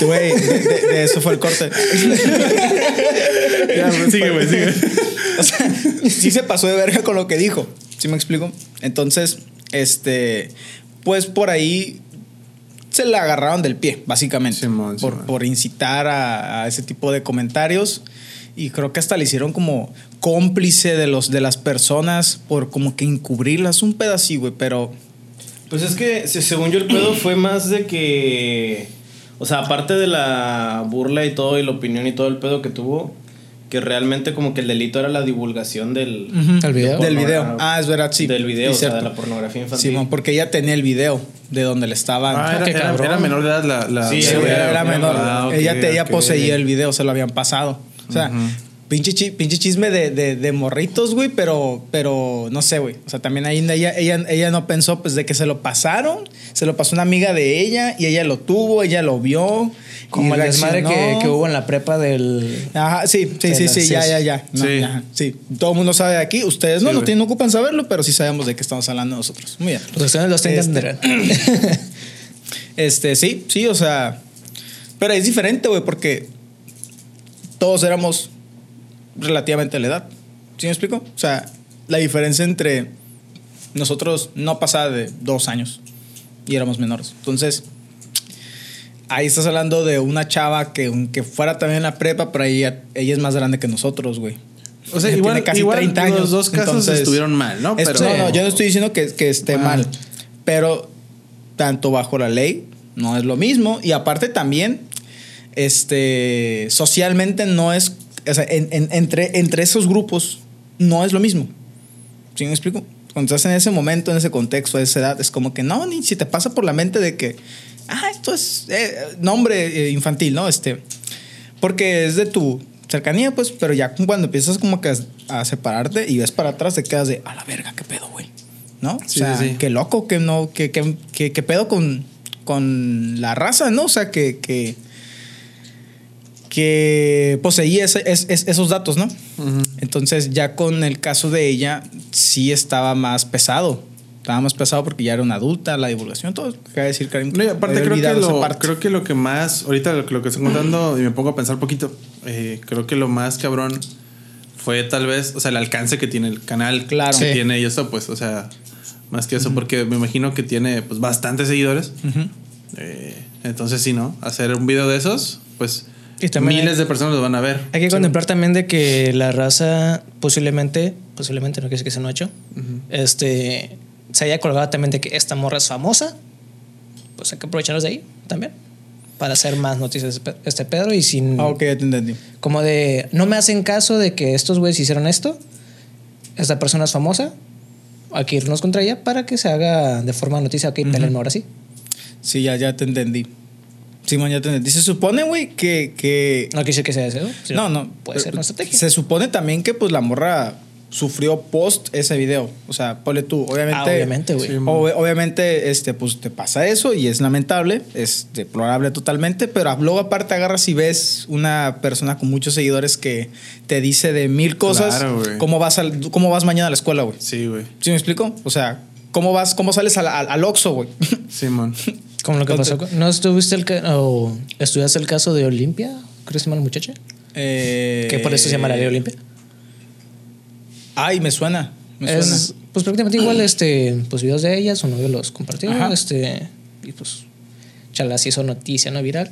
Güey, de, de- de eso fue el corte. Ya, güey, sigue, güey, sigue. O sea, sí se pasó de verga con lo que dijo. ¿Sí me explico? Entonces, este, pues por ahí se la agarraron del pie, básicamente. Simón, por, Simón. por incitar a, a ese tipo de comentarios. Y creo que hasta le hicieron como cómplice de, los, de las personas por como que encubrirlas un pedacito, güey. Pero Pues es que, se- según yo, el pedo fue más de que. O sea, aparte de la burla y todo, y la opinión y todo el pedo que tuvo, que realmente como que el delito era la divulgación del. ¿El video? Del video. Ah, es verdad, sí. Del video, Sí, o sea, de la pornografía infantil. Simón, porque ella tenía el video de donde le estaban. Ah, era, qué era- cabrón. era menor de edad la. la Sí, era- era, era menor. Ah, ok, ella te- ella poseía el video, se lo habían pasado. O sea, pinche, chi- pinche chisme de, de, de morritos, güey, pero, pero no sé, güey. O sea, también ahí ella, ella, ella no pensó, pues, de que se lo pasaron. Se lo pasó una amiga de ella y ella lo tuvo, ella lo vio. Como el desmadre que, que hubo en la prepa del. Ajá, sí, sí, sí, sí, ya, ya, ya. No, Sí. ya, sí. Todo el mundo sabe de aquí. Ustedes no, Sí, no, tienen, no ocupan saberlo, pero sí sabemos de qué estamos hablando nosotros. Muy bien. Los estudiantes los tengan Este. Este, sí, sí, o sea. Pero es diferente, güey, porque todos éramos relativamente de la edad. ¿Sí me explico? O sea, la diferencia entre nosotros no pasaba de dos años y éramos menores. Entonces, ahí estás hablando de una chava que aunque fuera también en la prepa, pero ella, ella es más grande que nosotros, güey. O sea, Tiene igual, casi igual 30 años. los dos casos entonces- estuvieron mal, ¿no? No, no, yo no estoy diciendo que, que esté Ah. mal, pero tanto bajo la ley no es lo mismo y aparte también, este, socialmente no es, o sea, en- en- entre, entre esos grupos no es lo mismo. ¿Sí me explico? Cuando estás en ese momento, en ese contexto, a esa edad, es como que no, ni si te pasa por la mente de que, ah, esto es eh, nombre eh, infantil, ¿no? Este, porque es de tu cercanía, pues, pero ya cuando empiezas como que a, a separarte y ves para atrás, te quedas de, a la verga, qué pedo, güey. ¿No? Sí, o sea, sí, qué loco, que no, que, que, que- qué pedo con, con la raza, ¿no? O sea, que, que, que poseía ese- es- es- esos datos, ¿no? Entonces, ya con el caso de ella, sí estaba más pesado. Estaba más pesado porque ya era una adulta, la divulgación, todo. Cabe decir, Karim. No, y aparte creo que, lo, parte. creo que lo que más, ahorita lo, que- lo que estoy contando y me pongo a pensar un poquito, eh, creo que lo más cabrón fue tal vez, o sea, el alcance que tiene el canal, Claro. que Sí. tiene y eso, pues, o sea, más que eso, porque me imagino que tiene pues bastantes seguidores. Eh, entonces sí, ¿no? Hacer un video de esos, pues Y también miles hay- de personas lo van a ver. Hay que contemplar también de que la raza posiblemente, posiblemente no quiere decir que sea un hecho, este, se haya colgado también de que esta morra es famosa, pues hay que aprovecharnos de ahí también para hacer más noticias este Pedro y sin Ah, ok, ya te entendí. como de no me hacen caso de que estos güeyes hicieron esto, esta persona es famosa, hay que irnos contra ella para que se haga de forma noticia, ok, pelenme ahora sí. Sí, ya, ya te entendí. Simón, ya te entendí. Se supone, güey, que, que... No decir que sea eso. No, no. Puede ser una estrategia. Se supone también que, pues, la morra sufrió post ese video. O sea, ponle tú, obviamente... Ah, obviamente, güey. Sí, Ob- obviamente, este, pues te pasa eso y es lamentable, es deplorable totalmente, pero luego aparte agarras y ves una persona con muchos seguidores que te dice de mil cosas, Claro, güey. cómo vas al, cómo vas mañana a la escuela, güey. Sí, güey. ¿Sí me explico? O sea, cómo vas, cómo sales al, al, al Oxxo, güey. Simón. Como lo que Entonces- pasó. ¿No estuviste el o estudiaste el caso de Olimpia? ¿Creo que se llama la muchacha? Eh, Que por eso se llama la ley Olimpia. Ay, me suena. Me Es, suena. pues prácticamente igual, este, pues videos de ella, su novio los compartió, Ajá. este, y pues chala se hizo noticia, ¿no? Viral.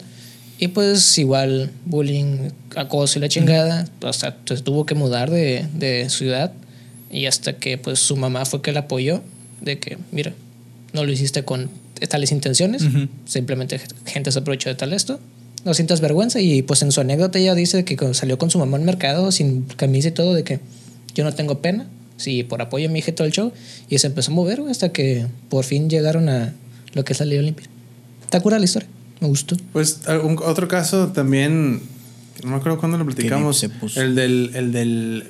Y pues igual bullying, acoso y la chingada, hasta se tuvo que mudar de, de ciudad y hasta que pues su mamá fue que la apoyó de que, mira, no lo hiciste con tales intenciones, Ujú. simplemente gente se aprovechó de tal esto. No sientas vergüenza y pues en su anécdota ella dice que salió con su mamá al mercado sin camisa y todo de que yo no tengo pena, sí, por apoyo a mi hija y todo el show y se empezó a mover hasta que por fin llegaron a lo que es la ley olimpia. Está cura la historia, me gustó. Pues un- otro caso también, no me acuerdo cuándo lo platicamos, se puso. el del, el del,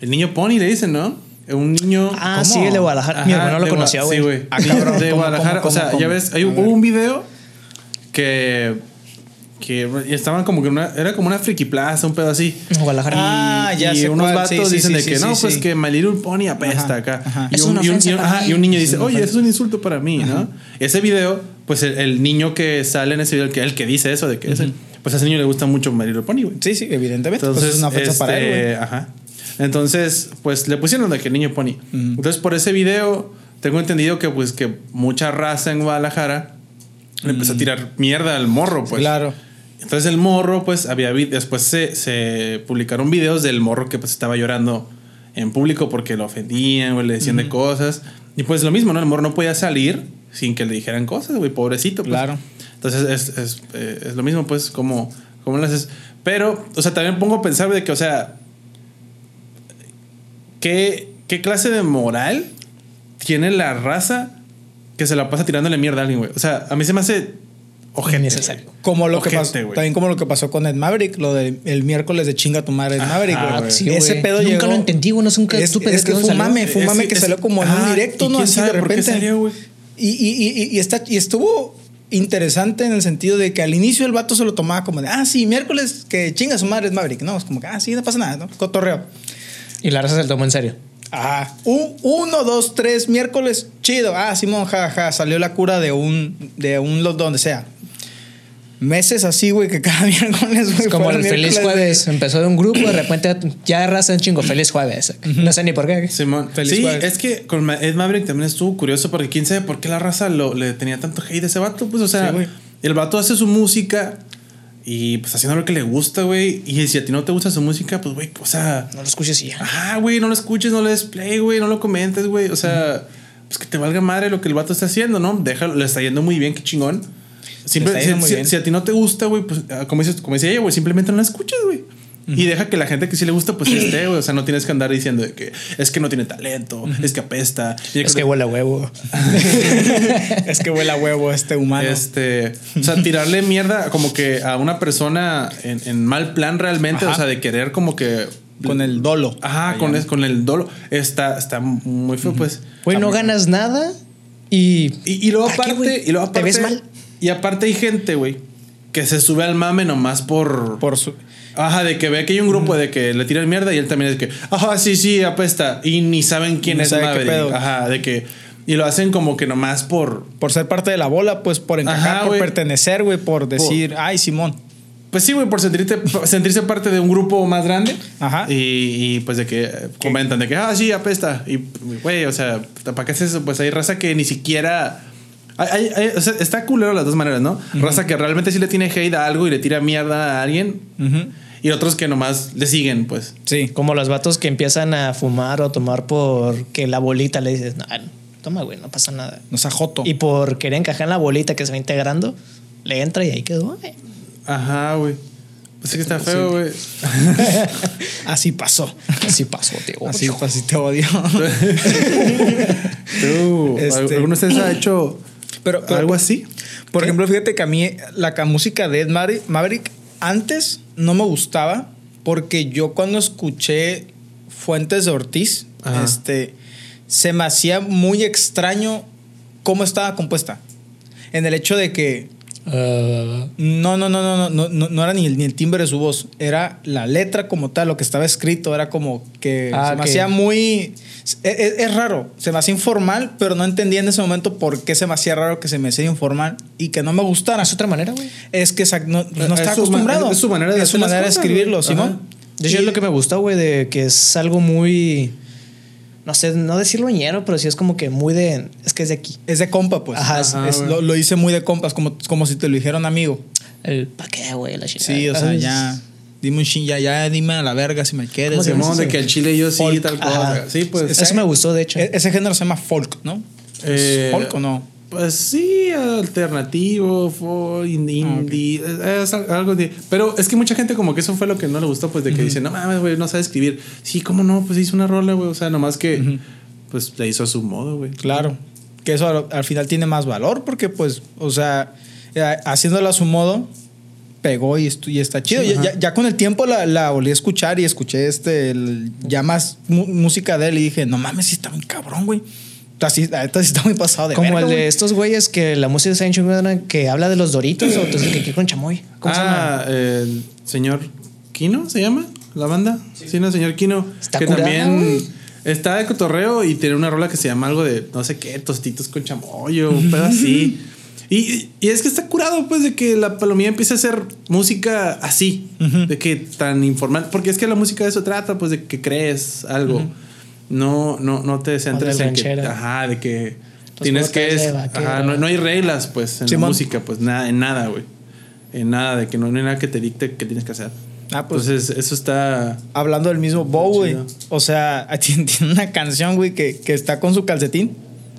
el niño pony le dicen, ¿no? Un niño... Ah, ¿Cómo? sí, el de Guadalajara. Mi Ajá, hermano lo conocía, güey. Sí, güey. Ah, cabrón, De ¿cómo, Guadalajara. o sea, ya ves, hay, hubo un video que que estaban como que una, era como una friki plaza, un pedo así. Guadalajara. Ah, ya y sé unos cuál. vatos Sí, sí, dicen sí, de que no, pues que My Little Pony apesta Ajá, acá. ajá. Y, un, y un- y un- ajá, y un niño dice, oye, eso es un insulto para mí, ¿no? Ese video, pues el, el niño que sale en ese video, el que, el que dice eso, de que ese, pues a ese niño le gusta mucho My Little Pony, güey. Sí, sí, evidentemente. Entonces, pues es una ofensa para él, este, güey. Ajá. Entonces, pues le pusieron de que el niño pony. Entonces, por ese video, tengo entendido que pues que mucha raza en Guadalajara le empezó a tirar mierda al morro, pues. Claro. Entonces el morro, pues había después se, se publicaron videos del morro que pues estaba llorando en público porque lo ofendían, güey, le decían de cosas. Y pues lo mismo, ¿no? El morro no podía salir sin que le dijeran cosas, güey, pobrecito. pues. Claro. Entonces es, es, eh, es lo mismo, pues, como, como lo haces. Pero, o sea, también pongo a pensar de que, o sea, ¿qué, qué clase de moral tiene la raza que se la pasa tirándole mierda a alguien, güey? O sea, a mí se me hace ojete, Innecesario. güey. Como lo que pasó, güey. también como lo que pasó con Ed Maverick, lo del el miércoles de chinga tu madre Ed Ajá, Maverick, güey. Sí, Ese pedo Nunca llegó- lo entendí, güey, no sé, nunca es, supe es que fue un mame, fue un Es- mame que es- salió como en un directo, ¿y ¿no? Así sabe de por qué repente. salió? Y, y, y, y está, y estuvo interesante en el sentido de que al inicio el vato se lo tomaba como de, ah, sí, miércoles que chinga su madre Ed Maverick. No, es como que, ah, sí, no pasa nada, ¿no? Cotorreo. Y la raza se lo tomó en serio. Ah, un, uno, dos, tres, miércoles, chido. Ah, Simón, jaja, salió la cura de un, de un los donde sea. meses así, güey, que cada miércoles, güey. Es como el feliz de- jueves. Empezó de un grupo, de repente ya raza un chingo feliz jueves. No sé ni por qué. Simón. Feliz sí, jueves. es que con Ed Maverick también estuvo curioso porque quién sabe por qué la raza lo, le tenía tanto hate a ese vato. Pues, o sea, Sí, el vato hace su música y pues haciendo lo que le gusta, güey. Y si a ti no te gusta su música, pues, güey, o sea, No lo escuches y ya. ajá, güey, no lo escuches, no le des play, güey, no lo comentes, güey. O sea, pues que te valga madre lo que el vato está haciendo, ¿no? Déjalo, le está yendo muy bien, qué chingón. Simple- si, si- si a ti no te gusta, güey, pues ah, como, dices, como decía ella, güey, simplemente no la escuches, güey. Y deja que la gente que sí le gusta, pues esté, güey. O sea, no tienes que andar diciendo de que es que no tiene talento, es que apesta. y Es que huele a huevo. es que huele a huevo este humano. Este, o sea, tirarle mierda como que a una persona en, en mal plan realmente, Ajá. o sea, de querer como que. Con el dolo. Ajá, con, es- con el dolo. Está, está muy feo, pues. Güey, no ganas nada y. Y, y luego ¿Para qué, aparte, y luego ¿Te aparte. ves mal? Y aparte hay gente, güey, que se sube al mame nomás por. Por su. Ajá, de que ve que hay un grupo de que le tiran mierda y él también es que, ajá, sí, sí, apesta. Y ni saben quién Ni es sabe Maverick. Ajá, de que. Y lo hacen como que nomás por. Por ser parte de la bola, pues por encajar, Ajá, por pertenecer, güey, por decir, ay, Simón. Pues sí, güey, por sentirte, sentirse parte de un grupo más grande. Ajá. Y, y, pues de que comentan de que, ah, sí, apesta. Y, güey, o sea, ¿para qué es eso? Pues hay raza que ni siquiera. Hay- hay- hay- o sea, está culero las dos maneras, ¿no? Raza que realmente sí le tiene hate a algo y le tira mierda a alguien. Ujú. Y otros que nomás le siguen, pues. Sí. Como los vatos que empiezan a fumar o tomar porque la bolita le dices, no, toma, güey, no pasa nada. No sea joto. Y por querer encajar en la bolita que se va integrando, le entra y ahí quedó. güey. Ajá, güey. Pues sí que está feo, güey. Así pasó. Así pasó, tío. Así, así te odio. ¿Tú, Este- ¿Alguno de ustedes ha hecho Pero- pero- algo así? Por ejemplo, fíjate que a mí la ca- música de Ed Maverick, Maverick antes no me gustaba porque yo cuando escuché Fuentes de Ortiz, Ajá. este, se me hacía muy extraño cómo estaba compuesta. En el hecho de que eh, no, no, no, no, no, no, no era ni el, ni el timbre de su voz, era la letra como tal, lo que estaba escrito, era como que ah, se me hacía muy... E, e, es, raro, se me hacía informal, pero no entendía en ese momento por qué se me hacía raro que se me hacía informal y que no me gustara. ¿Es otra manera, güey? Es que no, no eh, está acostumbrado. Es, su manera de, su manera de escribirlo, Simón. ¿sí, de hecho, es lo que me gusta, güey, de que es algo muy no sé, no decirlo ñero, pero sí es como que muy de. Es que es de aquí. Es de compa, pues. Ajá, Ajá, es- lo, lo hice muy de compas, como, como si te lo dijera un amigo. El pa' qué, güey, la chingada. Sí, o sea, Ay, ya. Dime un chin, ya, ya dime a la verga si me quieres. ¿Cómo se llama de que el chile yo sí, Folk. tal Ajá. cosa. Sí, pues. Eso me gustó, de hecho. E- ese género se llama folk, ¿no? Eh, ¿Es folk o no? Pues sí, alternativo, in- indie, es al- algo de... Pero es que mucha gente como que eso fue lo que no le gustó, pues de que dice, no mames, güey, no sabe escribir. Sí, ¿cómo no? Pues hizo una rola, güey. O sea, nomás que pues le hizo a su modo, güey. Claro. Que eso al, al final tiene más valor porque, pues, o sea, eh, haciéndolo a su modo, pegó y, está chido. Sí, ya, con el tiempo la, la volví a escuchar y escuché este, el- ya más música de él y dije, no mames, sí está muy cabrón, güey. Así, sí está muy pasado de Como verga, el de güey. estos güeyes que la música está chingona, que habla de los doritos o entonces que, que con chamoy. ¿Cómo se llama? ah, el señor Kino se llama la banda. Sí, no, señor Kino. Está que curada, también güey. está de cotorreo y tiene una rola que se llama algo de no sé qué, tostitos con chamoy o un pedo así. Y, y es que está curado, pues, de que la palomilla empiece a hacer música así, de que tan informal. Porque es que la música de eso trata, pues, de que crees algo. No, no, no te centres en que, ajá, de que Los tienes que es, ajá, no, no hay reglas, pues, en la música, pues, nada, en nada, güey. En nada, de que no, no hay nada que te dicte que tienes que hacer. Ah, pues, Entonces, eso está. hablando del mismo Bow, güey. chido. O sea, tiene una canción, güey, que, que está con su calcetín,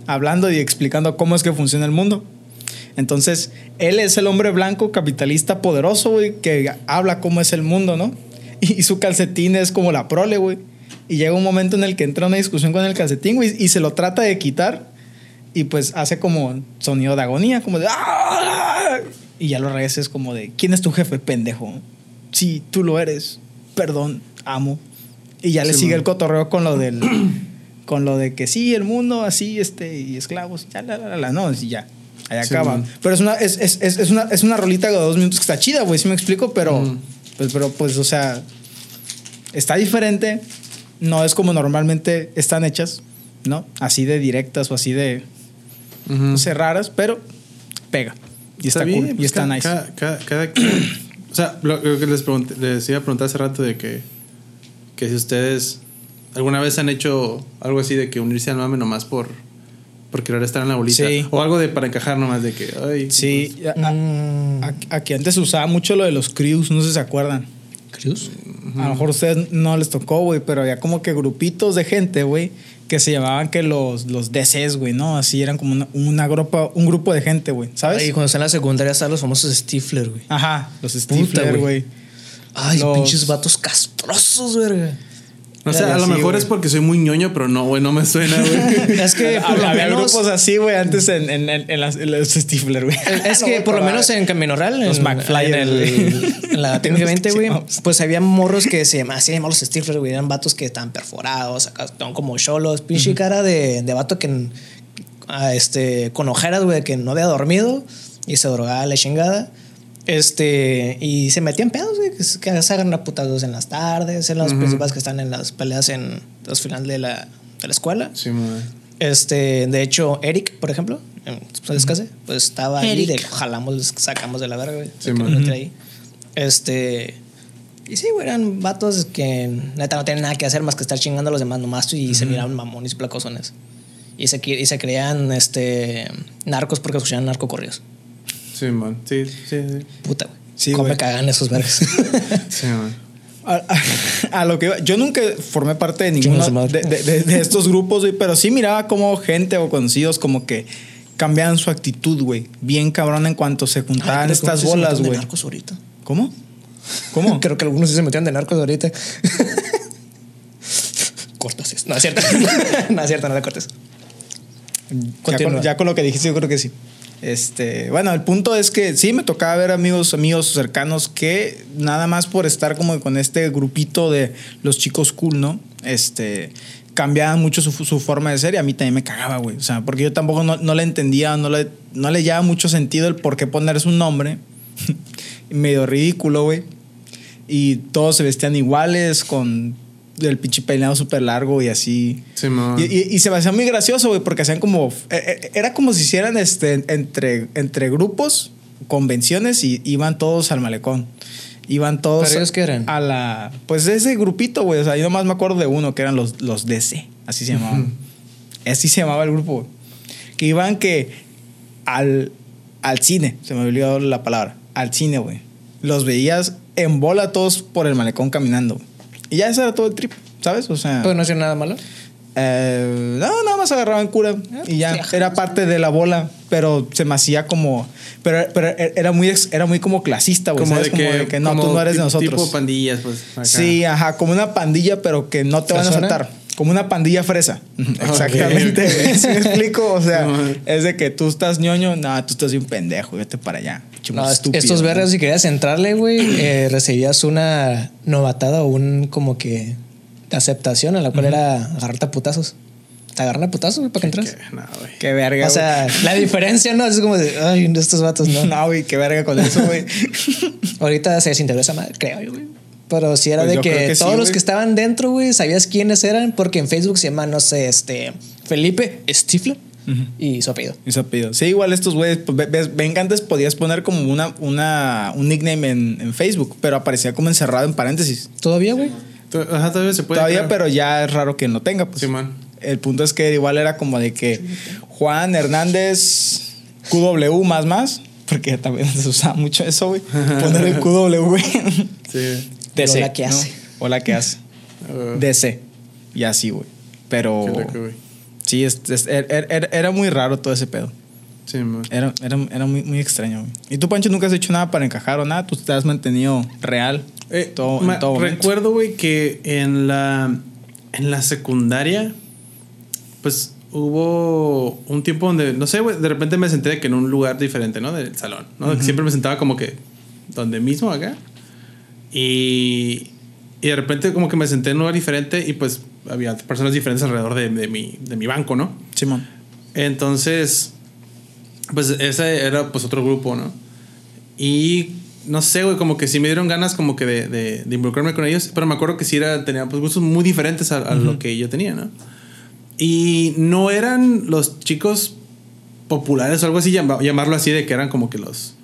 hablando y explicando cómo es que funciona el mundo. Entonces, él es el hombre blanco capitalista poderoso, güey, que habla cómo es el mundo, ¿no? Y, su calcetín es como la prole, güey. Y llega un momento en el que entra una discusión con el calcetín, güey, y se lo trata de quitar. Y pues hace como sonido de agonía, como de... "Ah". Y ya lo regreses como de... ¿Quién es tu jefe, pendejo? Sí, tú lo eres. Perdón, amo. Y ya le Sí, sigue man. el cotorreo con lo del... con lo de que sí, el mundo así, este, y esclavos, ya, la, la, la, la, no, y ya. Ahí Sí, acaba. man. Pero es una, es, es, es, es una, es una rolita de dos minutos que está chida, güey, si me explico, pero, Mm. pues, pero, pues, o sea, está diferente. No es como normalmente están hechas, ¿no? Así de directas o así de, Ujú. no sé, raras, pero pega. Y está, cool. y pues, está cada, nice. Cada, cada- cada quien- o sea, lo, lo que les, pregunté- les iba a preguntar hace rato de que, que si ustedes alguna vez han hecho algo así de que unirse al mame nomás por, por querer estar en la bolita. Sí. O algo de para encajar nomás de que, ay, Sí, pues, a- a- a- aquí antes se usaba mucho lo de los crews, no sé si se acuerdan. A lo mejor a ustedes no les tocó, güey, pero había como que grupitos de gente, güey, que se llamaban que los, los DCs, güey, ¿no? Así eran como una, una grupa, un grupo de gente, güey, ¿sabes? Y cuando está en la secundaria están los famosos Stifler, güey. Ajá, los Stifler, güey. güey. Ay, Los- pinches vatos castrosos, verga. O sea, a lo así, mejor güey. es porque soy muy ñoño, pero no, güey, no me suena, güey. Es que por lo Había menos. grupos así, güey, antes en, en, en, en las- en los Stifler, güey. Es No que me por lo menos en Camino Real, Los en, McFlyers, en, el- güey. en la técnicamente, güey, Sí, pues había morros que se llamaban, así llamaban los Stifler, güey, eran vatos que estaban perforados, acá estaban como cholos, pinche cara de, de vato que ah, este, con ojeras, güey, que no había dormido y se drogaba la chingada. Este, y se metían pedos, güey, que, se- a putados en las tardes, en las principales que están en las peleas en los finales de la, de la escuela. Sí, güey. Este, de hecho, Eric, por ejemplo, en su descanse, pues estaba ahí, Eric. de jalamos, sacamos de la verga, güey. Sí, tiré ahí. Este. Y sí, güey, eran vatos que neta no tienen nada que hacer más que estar chingando a los demás nomás y se miraban mamones y placosones. Y se, y se creían este, narcos porque escuchaban narcocorridos. Sí, man. Sí, sí, sí. Puta, güey. Sí, ¿Cómo me cagan esos vergas? Sí, man. A, a- a lo que iba- yo nunca formé parte de ninguno de, de- de- de estos grupos, güey, pero sí miraba como gente o conocidos como que cambiaban su actitud, güey, bien cabrón en cuanto se juntaban Ay, estas bolas, güey. narcos ahorita. ¿Cómo? ¿Cómo? Creo que algunos sí se metieron de narcos ahorita. Cortas. No es cierto. no es cierto, no te cortes. Ya Continúa. con, ya con lo que dijiste, yo creo que sí. Este, bueno, el punto es que sí me tocaba ver amigos, amigos cercanos que nada más por estar como con este grupito de los chicos cool, ¿no? Este, cambiaban mucho su, su forma de ser y a mí también me cagaba, güey. O sea, porque yo tampoco no, no le entendía, no le, no le llevaba mucho sentido el por qué ponerse un nombre. Medio ridículo, güey. Y todos se vestían iguales, con el pinche peinado súper largo y así. Sí. Y, y- y se me hacía muy gracioso, güey, porque hacían como. eh, eh, Era como si hicieran este, entre, entre grupos, convenciones y iban todos al malecón. Iban todos. ¿Pero ellos qué eran? A la. Pues ese grupito, güey. O sea, yo nomás me acuerdo de uno que eran los, los DC. Así se llamaban. Así se llamaba el grupo, güey. Que iban que al, al cine. Se me olvidó la palabra. Al cine, güey. Los veías en bola todos por el malecón caminando. Y ya ese era todo el trip, ¿sabes? O sea. Pero no hacían nada malo. Eh, no, nada más agarraban cura y ya ajá. era parte de la bola, pero se me hacía como, pero, pero era muy, ex- era muy como clasista, güey, Como ¿sabes? de, que, como de que no, como tú no eres de nosotros. Tipo pandillas, pues. acá. Sí, ajá, como una pandilla, pero que no te van a ¿Fresona? Como una pandilla fresa. Exactamente. ok. güey. ¿Sí me explico? O sea, No, es de que tú estás ñoño, no, tú estás bien pendejo, vete para allá. No, est- estúpido, estos ¿no? vergas, si querías entrarle, güey, eh, recibías una novatada o un como que aceptación en la cual era agarrarte a putazos. Te agarran a putazos, güey, para que entras. Que- no, güey. Qué verga. O sea, la diferencia, ¿no? Es como de, ay, estos vatos no. no, güey, qué verga con eso, güey. Ahorita se desintegró esa madre, creo yo, güey. Pero sí era Pues de que, sí, todos los que estaban dentro, güey, sabías quiénes eran, porque en Facebook se llama, no sé, este, Felipe Stifler y su apellido. Mis apellidos. Sí, igual estos güeyes, pues, ven que antes podías poner como una, una, un nickname en, en Facebook, pero aparecía como encerrado en paréntesis. ¿Todavía, güey? Ajá, todavía se puede. Todavía, pero ya es raro que no tenga. Pues. Sí, man. El punto es que igual era como de que Juan Hernández QW más más, porque también se usaba mucho eso, güey. Poner el QW, güey. Sí. DC, la que ¿no? hace. O la que hace. Uh, DC. Y así, güey. Pero loco, sí, es- es- er- er- er- era muy raro todo ese pedo. Sí, man. Era, era, era muy, muy extraño, güey. ¿Y tú, Pancho, nunca has hecho nada para encajar o nada? ¿Tú te has mantenido real Eh, todo, ma- en todo recuerdo, güey, que en la, en la secundaria, pues hubo un tiempo donde, no sé, güey, de repente me senté que en un lugar diferente, ¿no? Del salón, ¿no? Siempre me sentaba como que donde mismo acá. Y, y de repente como que me senté en un lugar diferente y pues había personas diferentes alrededor de, de mi, de mi banco, ¿no? Simón. Entonces, pues ese era pues otro grupo, ¿no? Y no sé, güey, como que sí me dieron ganas como que de, de, de involucrarme con ellos, pero me acuerdo que sí era, tenía pues gustos muy diferentes a, a lo que yo tenía, ¿no? Y no eran los chicos populares o algo así, llama- llamarlo así, de que eran como que los.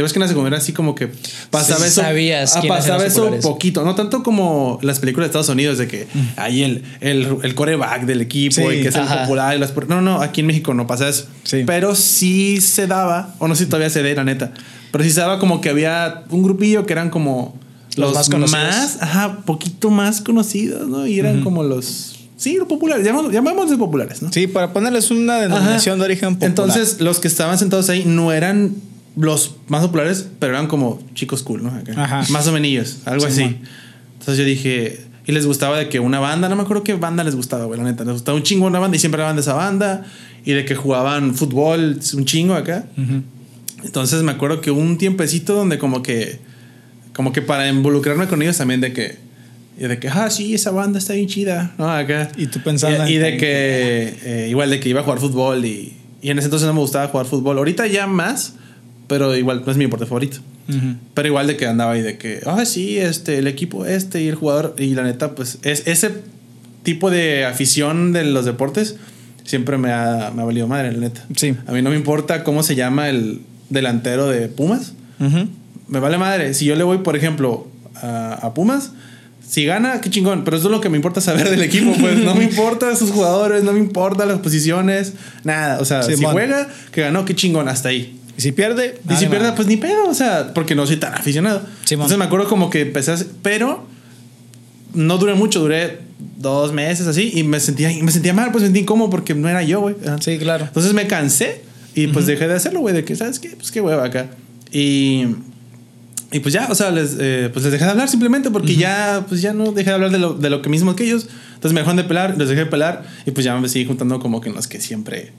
Ya ves que en la secundaria así como que pasaba Sí, eso. sabías ah, pasaba eso poquito, no tanto como las películas de Estados Unidos, de que hay el, el, el coreback del equipo Sí, y que es el ajá. popular. Y las, no, no, aquí en México no pasa eso. Sí. Pero sí se daba, o no sé si todavía se dé, la neta. Pero sí se daba como que había un grupillo que eran como Los los, más conocidos. más, ajá, poquito más conocidos, ¿no? Y eran como los. Sí, los populares, llamamos, llamémosles populares, ¿no? Sí, para ponerles una denominación Ajá. de origen popular. Entonces, los que estaban sentados ahí no eran los más populares, pero eran como chicos cool, ¿no? Ajá. Más o menos, algo así. Simón. Entonces yo dije, y les gustaba de que una banda, no me acuerdo qué banda les gustaba, güey, la neta. Les gustaba un chingo una banda y siempre hablaban de esa banda. Y de que jugaban fútbol un chingo acá. Ujú. Entonces me acuerdo que hubo un tiempecito donde como que, como que para involucrarme con ellos también de que, y de que, ah, sí, esa banda está bien chida, ¿no? Acá. Y tú pensando Y, y de que, eh, igual de que iba a jugar fútbol y, y en ese entonces no me gustaba jugar fútbol. Ahorita ya más, pero igual no es mi deporte favorito. Ujú. Pero igual de que andaba ahí de que, ah, sí, este, el equipo este y el jugador. Y la neta, pues, es, ese tipo de afición de los deportes siempre me ha, me ha valido madre, la neta. Sí. A mí no me importa cómo se llama el delantero de Pumas. Ujú. Me vale madre. Si yo le voy, por ejemplo, a, a Pumas, si gana, qué chingón. Pero eso es lo que me importa saber del equipo. Pues no me importa sus jugadores, no me importa las posiciones, nada. O sea, si Simón. juega, que ganó, qué chingón, hasta ahí. Y si pierde, Y si vale pierde, pues ni pedo, o sea, porque no soy tan aficionado. Entonces me acuerdo como que empecé a hacer- pero no duré mucho, duré dos meses así y me sentía, y me sentía mal, pues me sentía incómodo porque no era yo, güey. Sí, claro. Entonces me cansé y pues dejé de hacerlo, güey, de que, ¿sabes qué? Pues qué hueva acá. Y, y pues ya, o sea, les, eh, pues les dejé de hablar simplemente porque ya, pues ya no dejé de hablar de lo, de lo que mismo que ellos. Entonces me dejaron de pelar, les dejé de pelar y pues ya me seguí juntando como que en los que siempre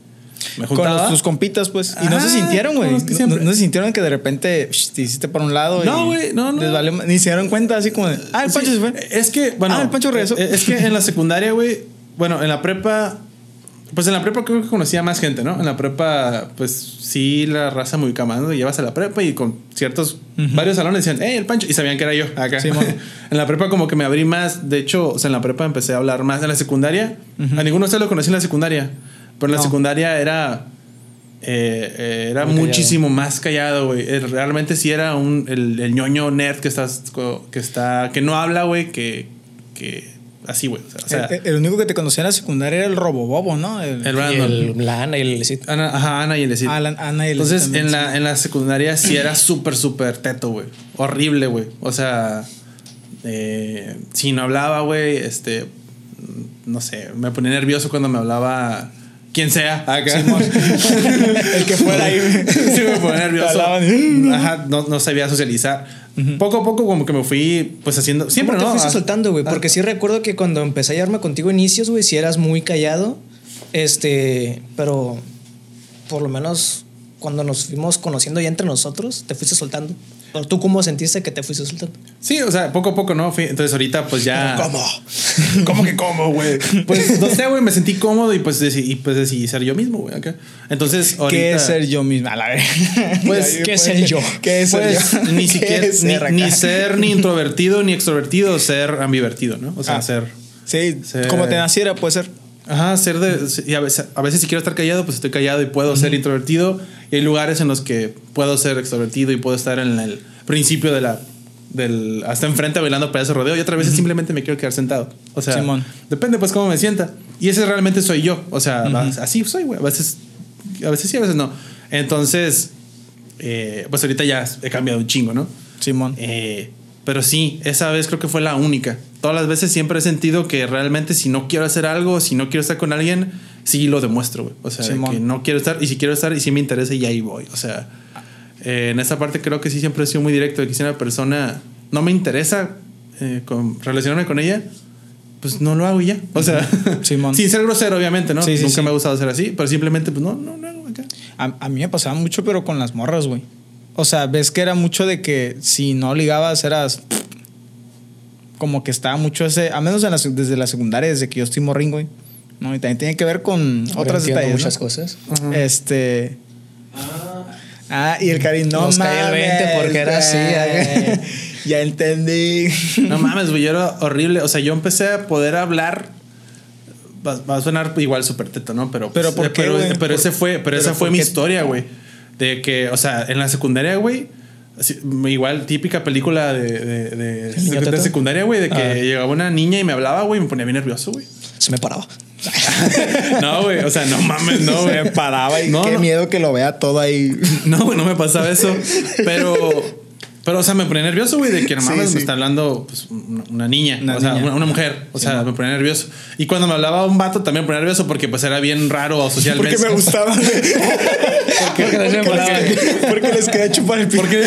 me Con juntaba. tus compitas, pues. Y no se sintieron, güey. No, no se sintieron que de repente te hiciste por un lado. No, güey, no, no. les ni se dieron cuenta, así como de, ah, el Pancho Sí, se fue. Es que, bueno. Ah, el Pancho regresó. eh, Es que en la secundaria, güey. Bueno, en la prepa. Pues en la prepa creo que conocía más gente, ¿no? En la prepa, pues sí, la raza muy camando. Llevas a la prepa y con ciertos. Varios salones decían, hey, el Pancho. Y sabían que era yo acá. Simón. en la prepa, como que me abrí más. De hecho, o sea, en la prepa empecé a hablar más. En la secundaria, a ninguno de ustedes lo conocí en la secundaria. Pero en la secundaria era. eh, eh, era Muy callado. muchísimo más callado, güey. Realmente sí era un, el, el ñoño nerd que, estás, que está. que no habla, güey, que. que así, güey. O sea, el, el único que te conocía en la secundaria era el Robobobo, ¿no? El, el Brandon. la Ana y el sí. Ana, ajá, Ana y el. Alan- Ana y el Entonces, también, en sí. la, en la secundaria sí era súper, súper teto, güey. Horrible, güey. O sea, eh, si no hablaba, güey, este, no sé, me ponía nervioso cuando me hablaba quien sea acá. el que fuera ahí. sí, me ponía nervioso. Ajá, no, no sabía socializar. Poco a poco como que me fui, pues, haciendo... Siempre, ¿Cómo ¿no? te fuiste Ah, soltando, güey? ah, Porque sí recuerdo que cuando empecé a llevarme contigo inicios, güey, si eras muy callado. Este, pero por lo menos cuando nos fuimos conociendo ya entre nosotros, te fuiste soltando. ¿O ¿Tú cómo sentiste que te fuiste soltando? Sí, o sea, poco a poco, ¿no? Fui- entonces ahorita pues ya... ¿Cómo? ¿Cómo que cómo, güey? Pues no sé, güey, me sentí cómodo y pues decidí, pues decidí ser yo mismo, güey, acá. Entonces, ahorita... ¿Qué es ser yo misma? A la vez. Pues, ¿qué es ser yo? ¿Qué es ser Pues yo? ni ¿Qué siquiera, ser ni ser ni introvertido ni extrovertido, ser ambivertido, ¿no? O sea, Ah. ser... Sí, Ser- como te naciera, puede ser. Ajá, ser de... Y a veces, a veces si quiero estar callado, pues estoy callado y puedo ser introvertido. Y hay lugares en los que puedo ser extrovertido y puedo estar en el principio de la... Del, hasta enfrente bailando para ese rodeo y otras veces simplemente me quiero quedar sentado. O sea, Simón. depende pues cómo me sienta. Y ese realmente soy yo. O sea, así soy, güey. A veces, a veces sí, a veces no. Entonces, eh, pues ahorita ya he cambiado un chingo, ¿no? Simón. Eh, pero sí, esa vez creo que fue la única. Todas las veces siempre he sentido que realmente si no quiero hacer algo, si no quiero estar con alguien, sí lo demuestro, güey. O sea, Simón. que no quiero estar y si quiero estar y si me interesa y ahí voy. O sea, eh, en esa parte creo que sí siempre he sido muy directo de que si una persona no me interesa eh, con, relacionarme con ella, pues no lo hago y ya. O sea, Simón. sin ser grosero, obviamente, ¿no? Sí, sí, Nunca sí. me ha gustado ser así, pero simplemente, pues no, no, no acá. A, a mí me pasaba mucho, pero con las morras, güey. O sea, ves que era mucho de que si no ligabas eras. Como que estaba mucho ese. A menos en la sec- desde la secundaria, desde que yo estoy morrín, güey. ¿no? Y también tiene que ver con Ahora otras detalles. muchas ¿no? cosas. Este. Ah, y el cariño. No Nos cae el 20 mames, porque era así, güey. ya entendí. No mames, güey, yo era horrible. O sea, yo empecé a poder hablar va, va a sonar igual súper teto, ¿no? Pero, Pero pues, ¿por eh, qué, pero, pero ese ¿Por- fue, pero, pero esa fue mi historia, güey. De que, o sea, en la secundaria, güey. Igual típica película de, de, de, secundaria, güey, de que Ah. llegaba una niña y me hablaba, güey, me ponía bien nervioso, güey. Se me paraba. No, güey, o sea, no mames, no, güey. Me paraba y No, qué no. miedo que lo vea todo ahí. No, güey, no me pasaba eso. Pero, pero, o sea, me ponía nervioso, güey, de que no Sí, mames, sí. me está hablando pues, una, niña, Una o sea, niña. una, una mujer. O sea, me ponía nervioso. Y cuando me hablaba un vato también me ponía nervioso porque pues era bien raro socialmente. Porque me gustaba. Porque porque, les les, porque les quería chupar el pito. Porque,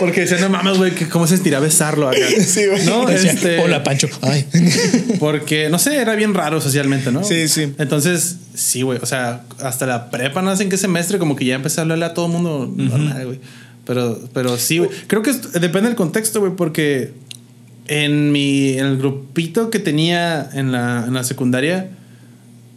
porque decía, no mames, güey, que cómo se sentirá besarlo acá. Sí, güey. No, este. Hola, Pancho. Ay. Porque, no sé, era bien raro socialmente, ¿no? Sí, sí. Entonces, sí, güey. O sea, hasta la prepa, no sé en qué semestre, como que ya empecé a hablarle a todo mundo normal, güey. Pero, pero sí, güey. Creo que es- depende del contexto, güey, porque en mi en el grupito que tenía en la, en la secundaria,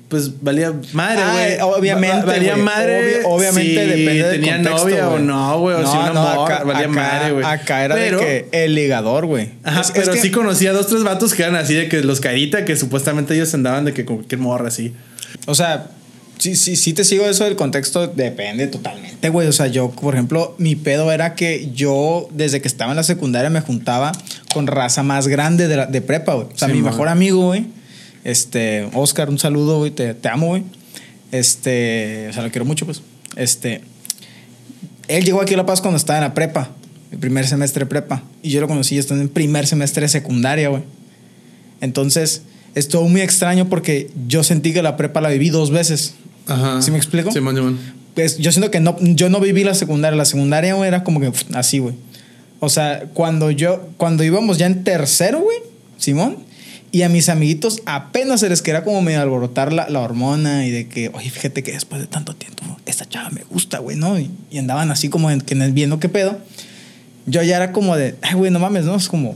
pues valía madre, Ah, güey. obviamente, Va- valía güey. madre. Obvio- obviamente si depende del tenía contexto, novia o güey. no, güey. O si una morra, valía acá, madre, güey. Acá era Pero- de que el ligador, güey. Ajá, Es- es pero que- sí conocía a dos, tres vatos que eran así de que los carita, que supuestamente ellos andaban de que con cualquier morra así. O sea, sí, sí, sí te sigo eso del contexto, depende totalmente, güey. O sea, yo, por ejemplo, mi pedo era que yo, desde que estaba en la secundaria, me juntaba con raza más grande de, la- de prepa, güey. O sea, Sí, mi mejor amigo, güey. Este, Oscar, un saludo, güey. Te, te amo, güey. Este, o sea, lo quiero mucho, pues. Este, él llegó aquí a La Paz cuando estaba en la prepa, el primer semestre de prepa. Y yo lo conocí estando en primer semestre de secundaria, güey. Entonces, estuvo muy extraño porque yo sentí que la prepa la viví dos veces. Ajá. ¿Sí me explico? Simón, Simón. Pues yo siento que no, yo no viví la secundaria. La secundaria, güey, era como que así, güey. O sea, cuando yo, cuando íbamos ya en tercero, güey, Simón, y a mis amiguitos apenas se les quería como medio alborotar la, la hormona y de que, oye, fíjate que después de tanto tiempo, esta chava me gusta, güey, ¿no? Y, y andaban así como en, que en- viendo qué pedo. Yo ya era como de, ay, güey, no mames, ¿no? Es como,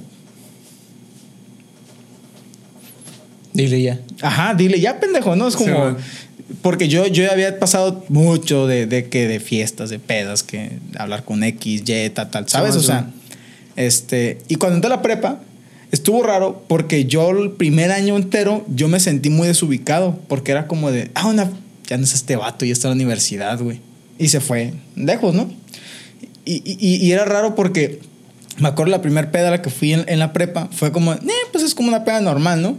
Dile ya. Ajá, dile, ya pendejo, ¿no? Es Sí, como. Porque yo, yo había pasado mucho de, de que de fiestas, de pedas, que hablar con X, Y, tal, tal, ¿sabes? Sí, o sea, este. Y cuando entré a la prepa, estuvo raro porque yo el primer año entero yo me sentí muy desubicado porque era como de, ah, una, ya no es este vato, ya está en la universidad, güey. Y se fue lejos, ¿no? Y, y- y era raro porque me acuerdo la primera peda a la que fui en, en la prepa fue como, eh, pues es como una peda normal, ¿no?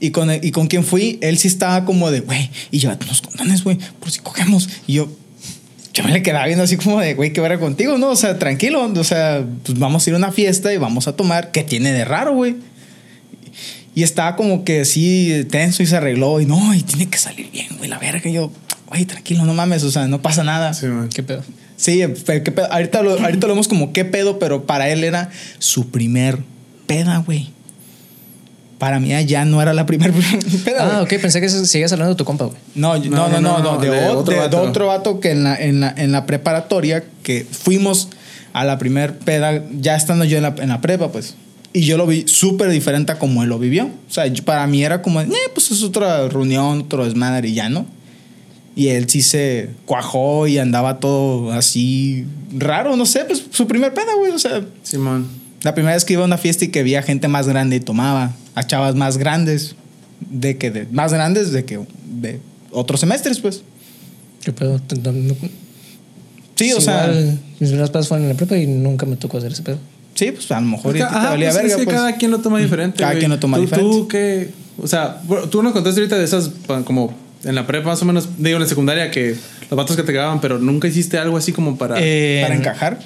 Y con, y con quien fui, él sí estaba como de, güey, y llévate unos condones, güey, por si cogemos. Y yo, yo me le quedaba viendo así como de, güey, ¿qué verá contigo, no? O sea, tranquilo, o sea, pues vamos a ir a una fiesta y vamos a tomar. ¿Qué tiene de raro, güey? Y estaba como que así tenso y se arregló y no, y tiene que salir bien, güey, la verga. Y yo, güey, tranquilo, no mames, o sea, no pasa nada. Sí, man. ¿Qué pedo? Sí, pero qué pedo. Ahorita, lo, ahorita lo vemos como qué pedo, pero para él era su primer peda, güey. Para mí ya no era la primer peda. Ah, ok, pensé que sigues hablando de tu compa, güey. No, no, no, no, no, de, otro vato que en la, en la, en la preparatoria, que fuimos a la primer peda, ya estando yo en la, en la prepa, pues. Y yo lo vi súper diferente a como él lo vivió. O sea, yo- para mí era como, eh, pues es otra reunión, otro desmadre y ya, ¿no? Y él sí se cuajó y andaba todo así raro, no sé, pues su primer peda, güey. O sea, Simón. La primera vez que iba a una fiesta y que veía gente más grande y tomaba a chavas más grandes, de que de, más grandes de que de otros semestres, pues. ¿Qué pedo? Sí, o sea, mis primeras pasos fueron en la prepa y nunca me tocó hacer ese pedo. sí, pues a lo mejor te valía pues, es verga, que pues. cada quien lo toma diferente. Cada güey. quien lo toma ¿Tú, diferente. Tú qué, o sea, tú nos contaste ahorita de esas como en la prepa más o menos, digo en la secundaria que los vatos que te cagaban, pero nunca hiciste algo así como para Eh, Para encajar.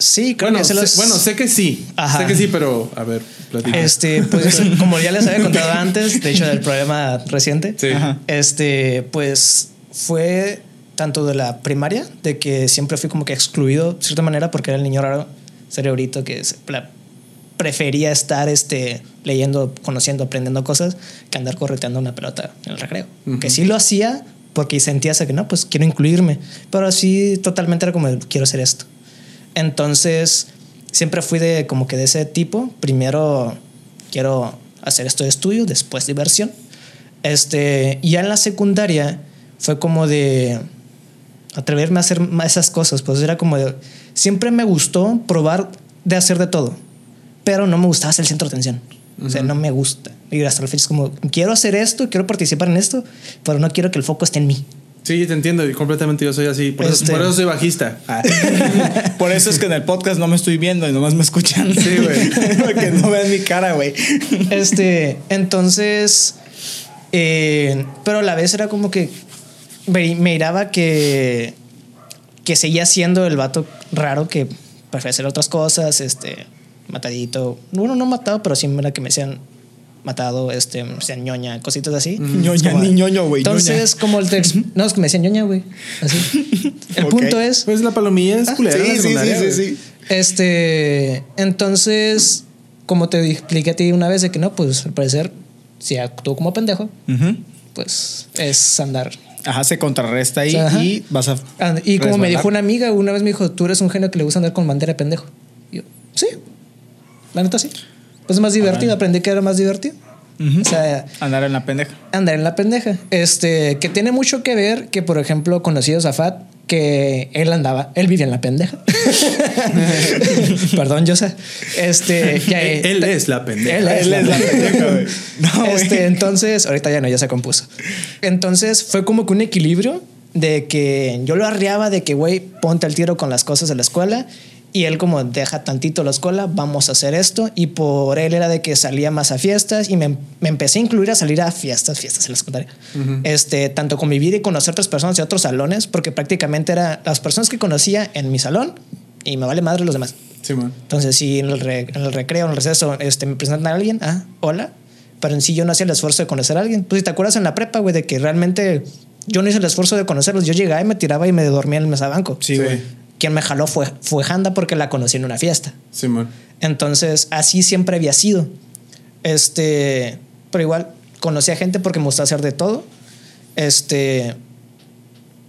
Sí, creo bueno, que se sé, los- bueno, sé que sí. Ajá. Sé que sí, pero a ver, platica. Este, pues como ya les había contado antes, de hecho del problema reciente, Sí. Este, pues fue tanto de la primaria, de que siempre fui como que excluido de cierta manera porque era el niño raro, cerebrito que se prefería estar este, leyendo, conociendo, aprendiendo cosas que andar correteando una pelota en el recreo. Que sí lo hacía porque sentía que no, pues quiero incluirme, pero sí totalmente era como quiero hacer esto. Entonces, siempre fui de como que de ese tipo. Primero quiero hacer esto de estudio, después diversión. Este, ya en la secundaria fue como de atreverme a hacer más esas cosas. Pues era como de. Siempre me gustó probar de hacer de todo, pero no me gustaba ser el centro de atención. O sea, no me gusta. Y hasta la fecha es como, quiero hacer esto, quiero participar en esto, pero no quiero que el foco esté en mí. Sí, te entiendo. Y completamente yo soy así. Por, eso, Este- por eso soy bajista. Ah. Por eso es que en el podcast no me estoy viendo y nomás me escuchan. Sí, güey. Porque no vean mi cara, güey. Este, entonces, eh, pero a la vez era como que me, me miraba que, que seguía siendo el vato raro que prefería hacer otras cosas, este, matadito. Bueno, no matado, pero sí era que me decían matado, este, me decían ñoña, cositas así. Ñoña, Como- ni ñoño, güey. Entonces, como el text, no, es que me decían ñoña, güey. Así. El punto es, Pues la palomilla es culera. la Sí, sí, sí. Este, entonces, como te expliqué a ti una vez de que no, pues al parecer, si actúo como pendejo, pues es andar. Ajá, se contrarresta ahí y vas a. Y como me dijo una amiga, una vez me dijo, tú eres un genio que le gusta andar con bandera de pendejo. Y yo, sí, la neta sí. Pues es más divertido, aprendí que era más divertido. Ujú. O sea, Andar en la pendeja. andar en la pendeja. Este, que tiene mucho que ver que, por ejemplo, conocí a Zafat, que él andaba, él vivía en la pendeja. Perdón, Josa. Este, ya, Él, él es la pendeja. Él es Él la es la pendeja. güey. No, güey. Este, entonces, ahorita ya no, ya se compuso. Entonces fue como que un equilibrio de que yo lo arriaba de que, güey, ponte al tiro con las cosas de la escuela. Y él como deja tantito la escuela, vamos a hacer esto. Y por él era de que salía más a fiestas y me, me empecé a incluir a salir a fiestas, fiestas en la secundaria. este, tanto convivir y conocer otras personas de otros salones, porque prácticamente eran las personas que conocía en mi salón y me vale madre los demás. Sí, man. Entonces, si en el, re- en el recreo, en el receso, este, me presentan a alguien, ah, hola. Pero en sí yo no hacía el esfuerzo de conocer a alguien. Pues si te acuerdas en la prepa, güey, de que realmente yo no hice el esfuerzo de conocerlos. Yo llegaba y me tiraba y me dormía en el mesabanco. Sí, güey. Quien me jaló fue, fue Handa porque la conocí en una fiesta. Sí, man. Entonces, así siempre había sido. Este, pero igual conocí a gente porque me gustaba hacer de todo. Este,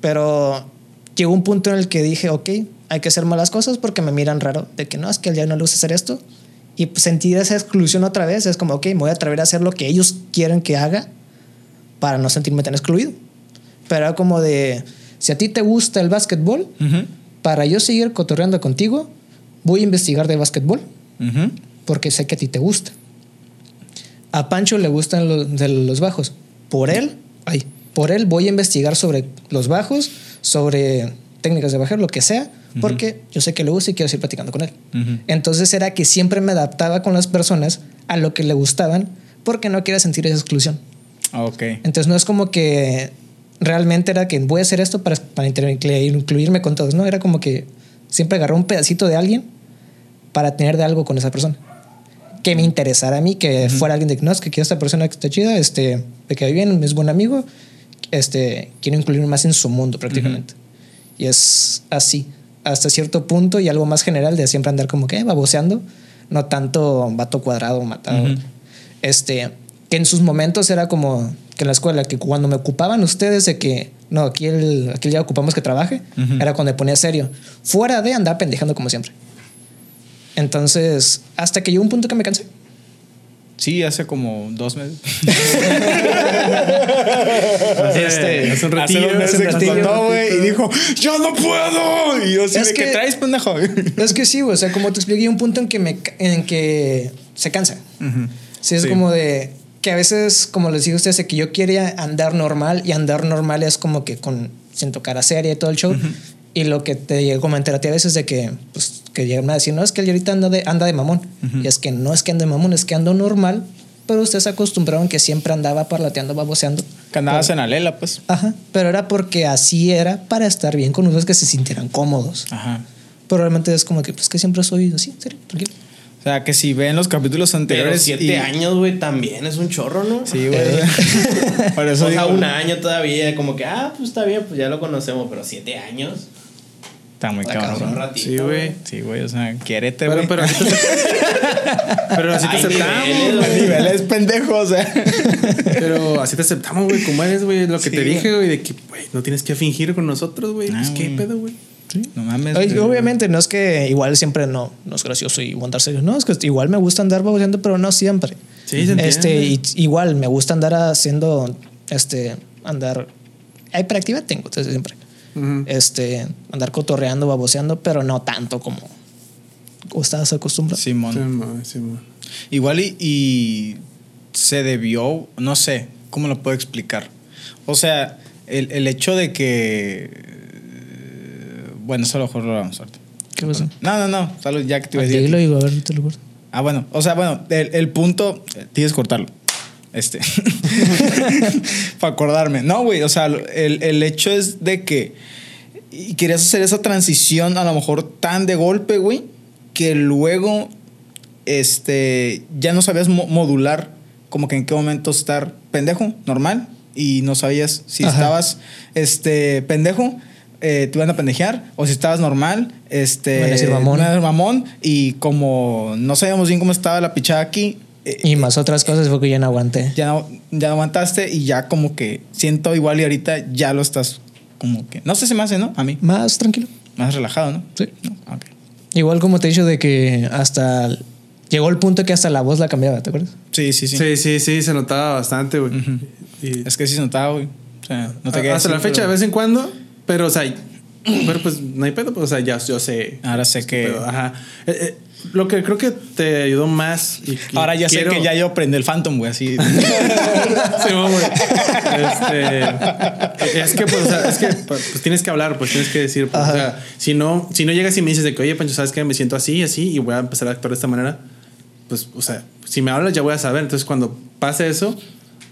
pero llegó un punto en el que dije, ok, hay que hacer malas cosas porque me miran raro, de que no, es que día no le gusta hacer esto. Y pues, sentir esa exclusión otra vez es como, ok, me voy a atrever a hacer lo que ellos quieren que haga para no sentirme tan excluido. Pero era como de, si a ti te gusta el básquetbol, Ujú. Para yo seguir cotorreando contigo, voy a investigar de básquetbol porque sé que a ti te gusta. A Pancho le gustan los, de los bajos. Por él, ay, por él voy a investigar sobre los bajos, sobre técnicas de bajar, lo que sea, porque yo sé que le gusta y quiero seguir platicando con él. Entonces era que siempre me adaptaba con las personas a lo que le gustaban porque no quería sentir esa exclusión. Ah, Ok. Entonces no es como que realmente era que voy a hacer esto para, para incluirme con todos, no, era como que siempre agarré un pedacito de alguien para tener de algo con esa persona. Que me interesara a mí, que fuera alguien de que no, es que quiero esta persona que está chida, este, me cae bien, es buen amigo, este, quiero incluirme más en su mundo prácticamente. Y es así, hasta cierto punto y algo más general de siempre andar como que eh, baboseando, no tanto vato cuadrado, matado. Ujú. Este, que en sus momentos era como que en la escuela, que cuando me ocupaban ustedes de que, no, aquí el, aquí ya ocupamos que trabaje, Ujú. era cuando me ponía serio. Fuera de andar pendejando como siempre. Entonces, hasta que llegó un punto que me cansé. Sí, hace como dos meses. Este, hace un Hace ratillo. dos meses hace un ratillo. güey, y dijo, ¡Yo no puedo! Y yo así Es de, ¿qué que- traes, pendejo? Es que sí, o sea, como te expliqué, hay un punto en que, me, en que se cansa. Ujú. Sí, es Sí. como de que a veces, como les digo a ustedes, de que yo quería andar normal y andar normal es como que con sin tocar a serie y todo el show. Y lo que te llego a comentar a ti a veces de que, pues, que llegan a decir, no, es que él ahorita anda de, anda de mamón. Y es que no es que ande de mamón, es que ando normal, pero ustedes se acostumbraron que siempre andaba parlateando, baboseando. Que andabas en Alela, pues. Ajá, pero era porque así era para estar bien con ustedes que se sintieran cómodos. Ajá. Pero realmente es como que, pues, que siempre soy así, serio, tranquilo. O sea, que si ven los capítulos Pero anteriores. siete y- años, güey, también es un chorro, ¿no? Sí, güey. Por eso o sea, digo, un año todavía, como que, ah, pues está bien, pues ya lo conocemos, pero siete años. Está muy Un cabrón. ratito. Sí, güey. Sí, güey, o sea, quiérete, Pero, güey. pero así te, pero así te aceptamos. niveles, güey. A niveles pendejos, o sea. Pero así te aceptamos, güey. ¿Cómo eres, güey? Lo que Sí, te güey. dije, güey, de que, güey, no tienes que fingir con nosotros, güey. Ah, Pues, ¿qué güey. pedo, güey? No mames. Ay, güey. obviamente no es que igual siempre no, no es gracioso y serio. No, es que igual me gusta andar baboseando, pero no siempre. Sí, se. Este, y, igual me gusta andar haciendo, este, andar. Hiperactiva tengo entonces, siempre. Este, andar cotorreando, baboseando, pero no tanto como, como estabas acostumbrado. Sí, Simón. sí, ma. Igual y, y se debió, no sé, ¿cómo lo puedo explicar? O sea, el, el hecho de que... Bueno, eso a lo mejor lo vamos a ver. ¿Qué pasó? No, no, no, solo ya que te iba a decir. Dilo, digo, a ver, te lo corto. Ah, bueno, o sea, bueno, el, el punto, eh, tienes que cortarlo. Este. Para acordarme. No, güey, o sea, el, el hecho es de que y querías hacer esa transición a lo mejor tan de golpe, güey, que luego este ya no sabías mo- modular como que en qué momento estar pendejo, normal, y no sabías si Ajá. estabas este pendejo, eh, te iban a pendejear, o si estabas normal, este Iban a decir mamón. iban a decir mamón, y como no sabíamos bien cómo estaba la pichada aquí, eh, Y más otras cosas fue que ya no aguanté. ya no, ya no aguantaste y ya como que siento igual y ahorita ya lo estás como que, no sé si me hace, ¿no? A mí, Más tranquilo. más relajado, ¿no? Sí. No, ok. Igual como te he dicho de que hasta llegó el punto que hasta la voz la cambiaba, ¿te acuerdas? Sí, sí, sí. Sí, sí, sí, se notaba bastante, güey. Y- Es que sí se notaba, güey. O sea, no te a- hasta la fecha, de vez en cuando, pero, o sea, pero pues no hay pedo, pues, o sea, ya yo sé. Ahora sé que... Pero, ajá. Eh, eh, lo que creo que te ayudó más. y- Ahora ya quiero- sé que ya yo aprendí el Phantom, güey, así. Sí. Este, es que, pues, o sea, es que pues, tienes que hablar, pues tienes que decir, pues, o sea, si no, si no llegas y me dices de que, oye, Pancho, sabes que me siento así y así y voy a empezar a actuar de esta manera, pues, o sea, si me hablas ya voy a saber. Entonces, cuando pase eso,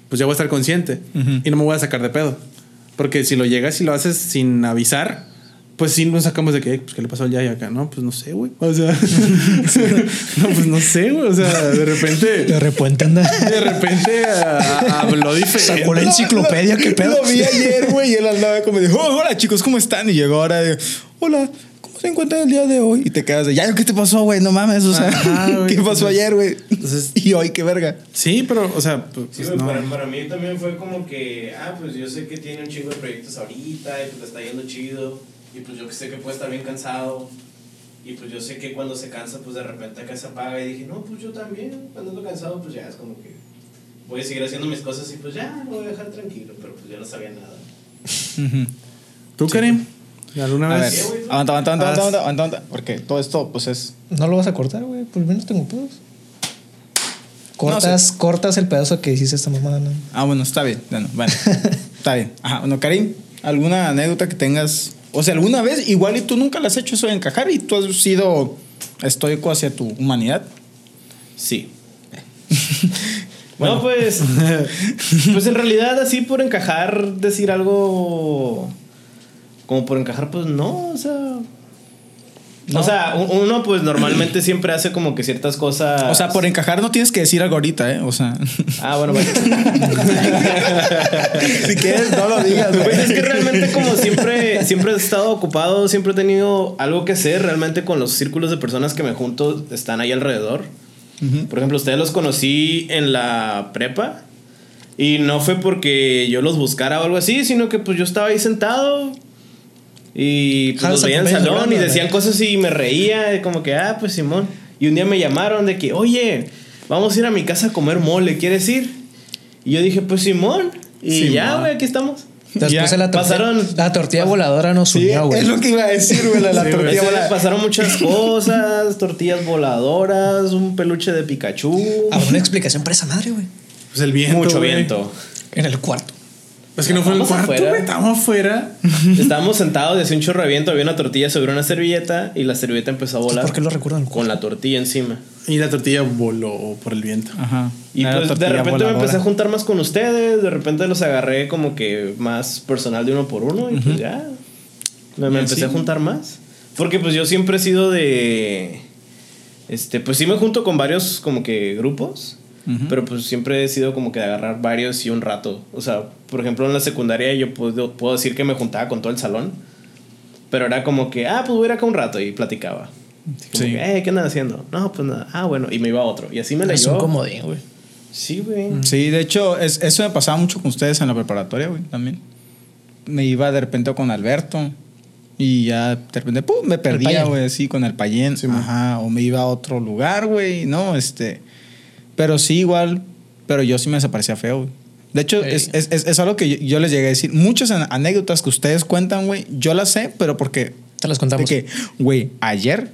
pues ya voy a estar consciente y no me voy a sacar de pedo. Porque si lo llegas y lo haces sin avisar, pues sí nos sacamos de que, pues, ¿qué le pasó al Yaya acá? No, pues no sé, güey. O sea, no, pues no sé, güey. O sea, de repente. De repente anda. De repente ah, habló diferente. Sacó la enciclopedia, qué pedo. Lo vi ayer, güey, y él andaba como de, "Oh, hola chicos, ¿cómo están? Y llegó ahora de, hola, ¿cómo se encuentran el día de hoy? Y te quedas de, ya, ¿qué te pasó, güey? No mames, o sea, Ajá, güey. ¿qué pasó ayer, güey? Entonces- y hoy, qué verga. Sí, pero, o sea, pues, Sí, pues, no. para, para mí también fue como que, ah, pues yo sé que tiene un chingo de proyectos ahorita y pues le está yendo chido y pues yo que sé que puede estar bien cansado y pues yo sé que cuando se cansa pues de repente acá se apaga y dije, no, pues yo también, cuando ando cansado pues ya es como que voy a seguir haciendo mis cosas y pues ya, lo voy a dejar tranquilo, pero pues ya no sabía nada. ¿Tú, Karim? ¿Alguna A ver, vez? aguanta, aguanta, aguanta, aguanta, aguanta, aguanta, aguanta, porque todo esto, pues es... No lo vas a cortar, güey. Por lo menos tengo pedos. Cortas, cortas el pedazo que hiciste esta mamada, ¿no? Ah, bueno, está bien, bueno, bueno, está bien. Ajá, bueno, Karim, ¿alguna anécdota que tengas? O sea, alguna vez, igual y tú nunca le has hecho eso de encajar y tú has sido estoico hacia tu humanidad. Sí. No, pues. Pues en realidad, así por encajar, decir algo. Como por encajar, pues no, o sea. O sea, uno pues normalmente siempre hace como que ciertas cosas. O sea, por encajar no tienes que decir algo ahorita, ¿eh? O sea, Ah, bueno, bueno. si quieres, no lo digas. Pues es que realmente como siempre, siempre he estado ocupado, siempre he tenido algo que hacer, realmente con los círculos de personas que me junto están ahí alrededor. Por ejemplo, ustedes los conocí en la prepa y no fue porque yo los buscara o algo así, sino que pues yo estaba ahí sentado y pues, los veía en el salón y decían cosas y me reía, como que, ah, pues Simón. Y un día me llamaron de que, oye, vamos a ir a mi casa a comer mole, ¿quieres ir? Y yo dije, pues Simón. Y Simón. ya, güey, aquí estamos. Después de la tortilla, pasaron- la tortilla voladora nos unió, güey. es lo que iba a decir, güey, la, la Sí, tortilla volada. pasaron muchas cosas, tortillas voladoras, un peluche de Pikachu, Habrá una explicación para esa madre, güey. Pues el viento. mucho viento. En el cuarto. Es que no fue en el cuarto, afuera. Estábamos afuera. Estábamos sentados, decía un chorro de viento, había una tortilla sobre una servilleta y la servilleta empezó a volar ¿Por qué lo recuerdan? con la tortilla encima. Y la tortilla voló por el viento. Ajá. Y pues de repente me empecé a juntar más con ustedes, de repente los agarré como que más personal de uno por uno y pues ya me, me Y empecé a juntar más. Porque pues yo siempre he sido de... Este, pues sí me junto con varios como que grupos, Pero pues siempre he sido como que de agarrar varios y un rato. O sea, por ejemplo en la secundaria yo puedo, puedo decir que me juntaba con todo el salón, pero era como que, ah, pues voy a ir acá un rato y platicaba. Así como Sí. que, eh, ¿qué andan haciendo? No, pues nada. Ah, bueno, y me iba a otro. Y así me la Es un comodín, güey. Sí, güey. Sí, de hecho, es- eso me pasaba mucho con ustedes en la preparatoria, güey, también. Me iba de repente con Alberto y ya de repente, pum, me perdía, güey, así con el payén. Sí. Ajá, o me iba a otro lugar, güey, no, este. Pero sí, igual, pero yo sí me desaparecía feo, güey. De hecho, es, es, es, es algo que yo, yo les llegué a decir. Muchas an- anécdotas que ustedes cuentan, güey, yo las sé, pero porque Te las de contamos. que, güey, ayer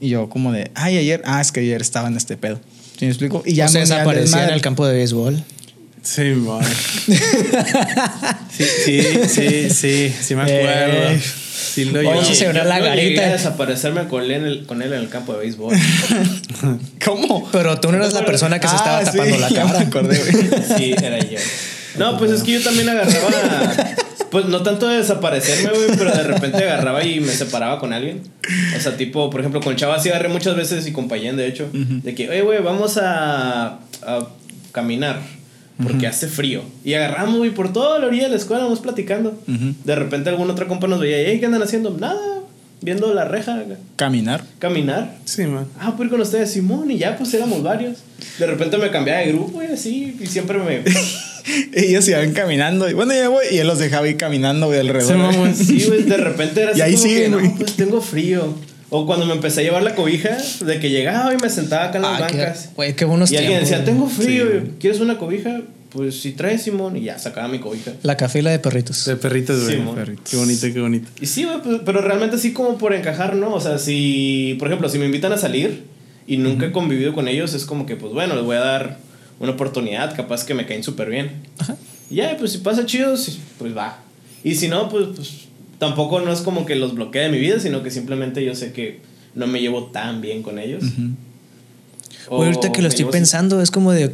Y yo como de, ay, ayer, ah, es que ayer estaba en este pedo. ¿Sí me explico? Y ya o sea, me- desaparecía en el campo de béisbol. Sí, sí, sí, sí, sí, sí me acuerdo. Eh. Sí lo Oye, yo. sí se ve una yo llegué lagarita. a desaparecerme con él, en el, con él en el campo de béisbol. ¿Cómo? Pero tú no eras la persona que se estaba Ah, sí, tapando la cara. acordé, güey. Sí, era yo. No, pues es que yo también agarraba. Pues no tanto de desaparecerme, güey, pero de repente agarraba y me separaba con alguien. O sea, tipo, por ejemplo, con Chava sí agarré muchas veces y con Payén, de hecho. De que, oye, güey, vamos a, a caminar. Porque hace frío. Y agarramos, güey, por toda la orilla de la escuela, vamos platicando. De repente algún otro compa nos veía, "Ey, ¿qué andan haciendo? Nada, viendo la reja, Caminar. caminar. Sí, man. Ah, pues ir con ustedes, Simón, y ya pues éramos varios. De repente me cambiaba de grupo y así, y siempre me. Ellos iban caminando. Y bueno, ya voy. Y él los dejaba ir caminando, güey, alrededor. Sí, güey, de repente era así Y ahí como siguen, que, no, güey. pues tengo frío. O cuando me empecé a llevar la cobija, de que llegaba y me sentaba acá en las Ah, qué- bancas. Güey, qué buenos Y alguien decía, tengo frío, Sí. ¿quieres una cobija? Pues si traes, Simón. Y ya, sacaba mi cobija. La cafila de perritos. De perritos, güey. Sí. Qué bonito, qué bonito. Y sí, güey, pues, pero realmente así como por encajar, ¿no? O sea, si, por ejemplo, si me invitan a salir y nunca he convivido con ellos, es como que, pues bueno, les voy a dar una oportunidad, capaz que me caen súper bien. Ajá. Y ya, pues si pasa chido, pues va. Y si no, pues, pues tampoco no es como que los bloquee de mi vida, sino que simplemente yo sé que no me llevo tan bien con ellos. O Güey, ahorita que lo estoy pensando, es como de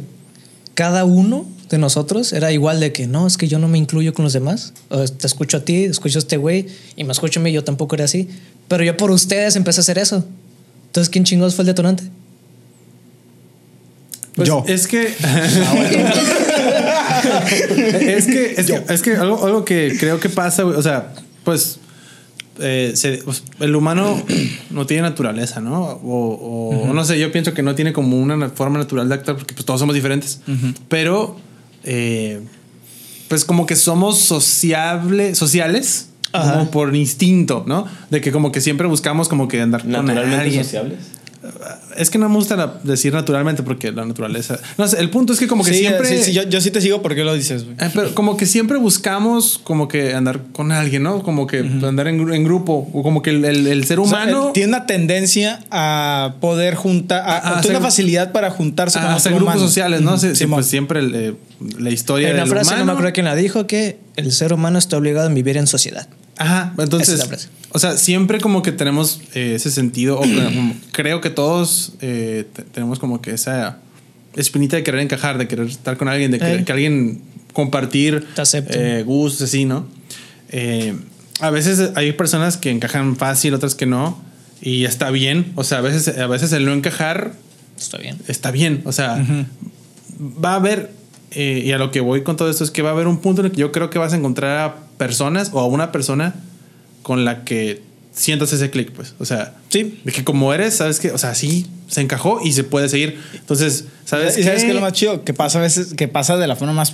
cada uno de nosotros era igual de que no, es que yo no me incluyo con los demás. O te escucho a ti, escucho a este güey y me escucho a mí, yo tampoco era así. Pero yo por ustedes empecé a hacer eso. Entonces, ¿quién chingados fue el detonante? Pues Yo. Es que. es que, es que, es que algo, algo que creo que pasa, güey, o sea, pues. eh, se- pues, el humano no tiene naturaleza, ¿no? O, no sé, yo pienso que no tiene como una na- forma natural de actuar porque pues, todos somos diferentes. Pero, eh, pues como que somos sociable, sociales, Ajá. como por instinto, ¿no? De que como que siempre buscamos como que andar con alguien. sociables. Es que no me gusta la- decir naturalmente porque la naturaleza. No sé, el punto es que como que Sí, siempre. sí, sí, yo, yo sí te sigo porque lo dices, güey. Eh, pero como que siempre buscamos como que andar con alguien, ¿no? Como que andar en, gru- en grupo. O como que el, el- el ser O sea, humano. él tiene una tendencia a poder juntar, a, A a- hacer- tiene una facilidad para juntarse con a hacer otro grupos humano. sociales, ¿no? Sí, sí, pues siempre el, eh, la historia Hay una del frase, no me humano. acuerdo quién la dijo, que el ser humano está obligado a vivir en sociedad. Ajá, Esa entonces, es o sea, siempre como que tenemos eh, ese sentido, o como- creo que todos eh, te- tenemos como que esa espinita de querer encajar, de querer estar con alguien, de querer que alguien compartir eh, gustos, así, ¿no? A veces hay personas que encajan fácil, otras que no, y está bien, o sea, a veces, a veces el no encajar Está bien. está bien. O sea, va a haber, eh, y a lo que voy con todo esto es que va a haber un punto en el que yo creo que vas a encontrar a personas o a una persona con la que sientas ese clic, pues. O sea, Sí. de que como eres, sabes que, o sea, sí, se encajó y se puede seguir. Entonces, ¿sabes ¿Y sabes qué es lo más chido? Que pasa a veces, que pasa de la forma más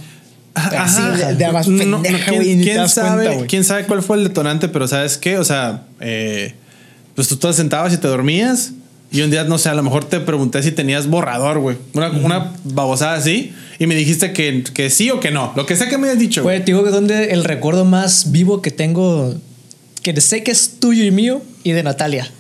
Ajá, así, de, de la más No, no, pendeja, ¿quién- y ¿quién, sabe, cuenta. ¿Quién sabe cuál fue el detonante? Pero ¿sabes qué? O sea, eh, pues tú te sentabas y te dormías y un día, no sé, a lo mejor te pregunté si tenías borrador, güey. Una, una babosada así y me dijiste que, que sí o que no. Lo que sea que me hayas dicho. Güey, te digo que donde el recuerdo más vivo que tengo, que sé que es tuyo y mío, y de Natalia.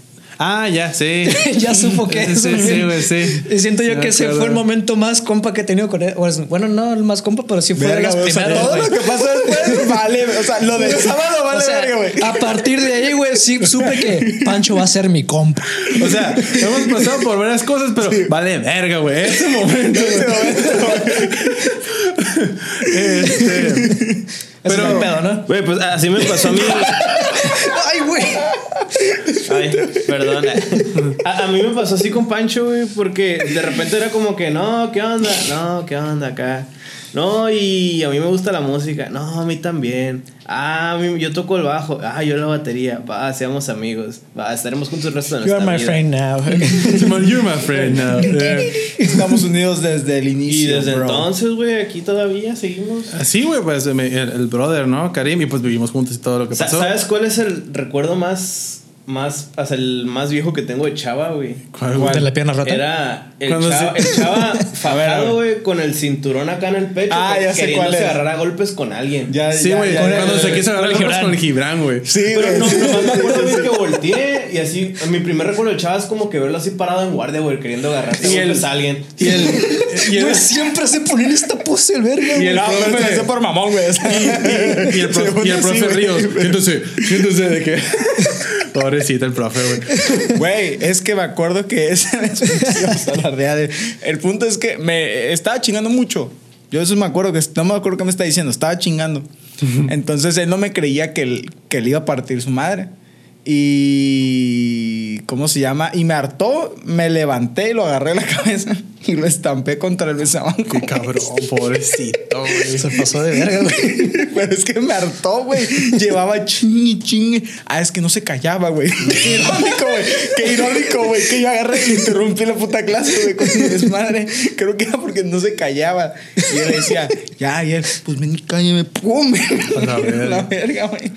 Ah, ya, sí. ya supo que Sí, es. sí, sí, güey, sí. Y siento Sí, yo que ese fue el momento más compa que he tenido con él. Bueno, no el más compa, pero sí fue de las güey, o sea, primeras. todo güey. lo que pasó después vale, o sea, lo del sábado vale O sea, verga, güey. a partir de ahí, güey, sí supe que Pancho va a ser mi compa. O sea, hemos pasado por varias cosas, pero vale verga, güey. Ese momento. güey. este, Ese Pero- el pedo, ¿no? Güey, pues así me pasó a mí. Ay, güey. Ay, perdona. A, a mí me pasó así con Pancho, güey, porque de repente era como que, no, ¿qué onda? No, ¿qué onda acá? No, y a mí me gusta la música. No, a mí también. Ah, a mí- yo toco el bajo. Ah, yo la batería. Va, seamos amigos. Va, estaremos juntos el resto de You are nuestra my vida. friend now. You're my friend now. Yeah. Estamos unidos desde el Y inicio. desde bro. entonces, güey, aquí todavía seguimos. Así, güey, pues el, el brother, ¿no? Karim, y pues vivimos juntos y todo lo que Sa- pasó. ¿Sabes cuál es el recuerdo más más, hasta el más viejo que tengo de chava, güey. ¿Cuál, güey? ¿De la pierna rota? Era el chava, se- el chava fajado, güey, con el cinturón acá en el pecho. Ah, ya sé cuál es. agarrar a golpes con alguien. Ya, Sí, ya, güey. ya, Cuando ya, se quiso agarrar el golpes con el Gibran, güey. Sí, Pero güey, no, nomás me acuerdo bien que volteé y así, mi primer recuerdo del chava es como que verlo así parado en guardia, güey, queriendo agarrarse Y a el- golpes a alguien. Y el. Y el, Güey, siempre se pone en esta pose el verga, Y güey. el No, pero profe- se hace por mamón, güey. y el, profe- y el. Ríos. Siéntese, siéntese de que. Pobrecito el profe, güey. Güey, es que me acuerdo que de- El punto es que me estaba chingando mucho. Yo eso me acuerdo que no me acuerdo qué me está diciendo, estaba chingando. Entonces él no me creía que, que le iba a partir su madre. Y ¿cómo se llama? Y me hartó, me levanté y lo agarré la cabeza y lo estampé contra el besabanco. Qué cabrón, pobrecito, güey. Se pasó de verga, güey. Pero es que me hartó, güey. Llevaba chingue, chingue. Ah, es que no se callaba, güey. Qué irónico, güey. Qué irónico, güey. Que yo agarré y interrumpí la puta clase, güey, con mi desmadre. Creo que era porque no se callaba. Y él decía, ya, y él, pues ven y cállame, pum. A la verga. La verga, güey.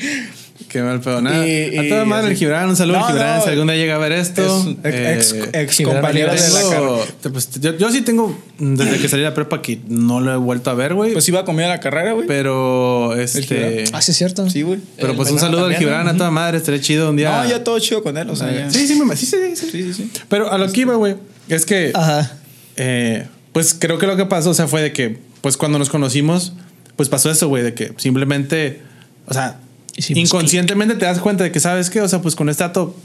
Qué mal pedo. Nada. Y- a toda madre el. Gibran. Un saludo No, al Gibran. no. si algún día llega a ver esto. Es ex, eh, ex compañero de la carrera. pues, yo, yo sí tengo, desde que salí de la prepa, que no lo he vuelto a ver, güey. Pues iba conmigo a la carrera, güey. pero, este. Ah, sí, es cierto. Sí, güey. Pero El pues un saludo al Gibran ¿no? a toda madre. Estaría chido un día. No, ya todo chido con él, o sea, ya. Sí, sí, me- sí, sí, sí. sí, sí, sí. Pero a lo que iba, güey, es que, Ajá. eh, pues creo que lo que pasó, o sea, fue de que, pues cuando nos conocimos, pues pasó eso, güey, de que simplemente, o sea, Hicimos inconscientemente te das cuenta de que, ¿sabes qué? O sea, pues con este dato,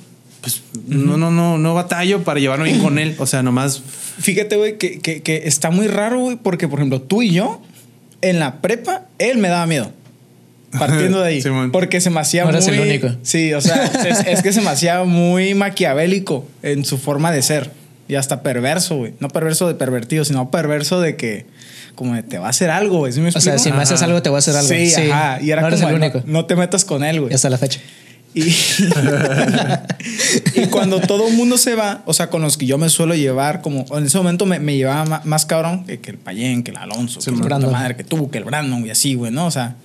pues no, no, no, no batallo para llevarme bien con él. O sea, nomás. Fíjate, güey, que, que, que está muy raro, güey, porque, por ejemplo, tú y yo, en la prepa, él me daba miedo. Partiendo de ahí. Simón. porque se me hacía No muy. el único. Sí, o sea, es, es que se me hacía muy maquiavélico en su forma de ser. Y hasta perverso, güey. No perverso de pervertido, sino perverso de que, como de, te va a hacer algo, güey. ¿Sí me O sea, si me haces Ajá. algo, te voy a hacer algo. Sí, ajá. Y era no eres el único. No, te metas con él, güey. Hasta la fecha. Y, y cuando todo el mundo se va, o sea, con los que yo me suelo llevar, como en ese momento me, me llevaba más, cabrón que, que el Payén, que el Alonso, Sí, que el Brandon. madre, que tú, que el Brandon y así, güey, ¿no? O sea,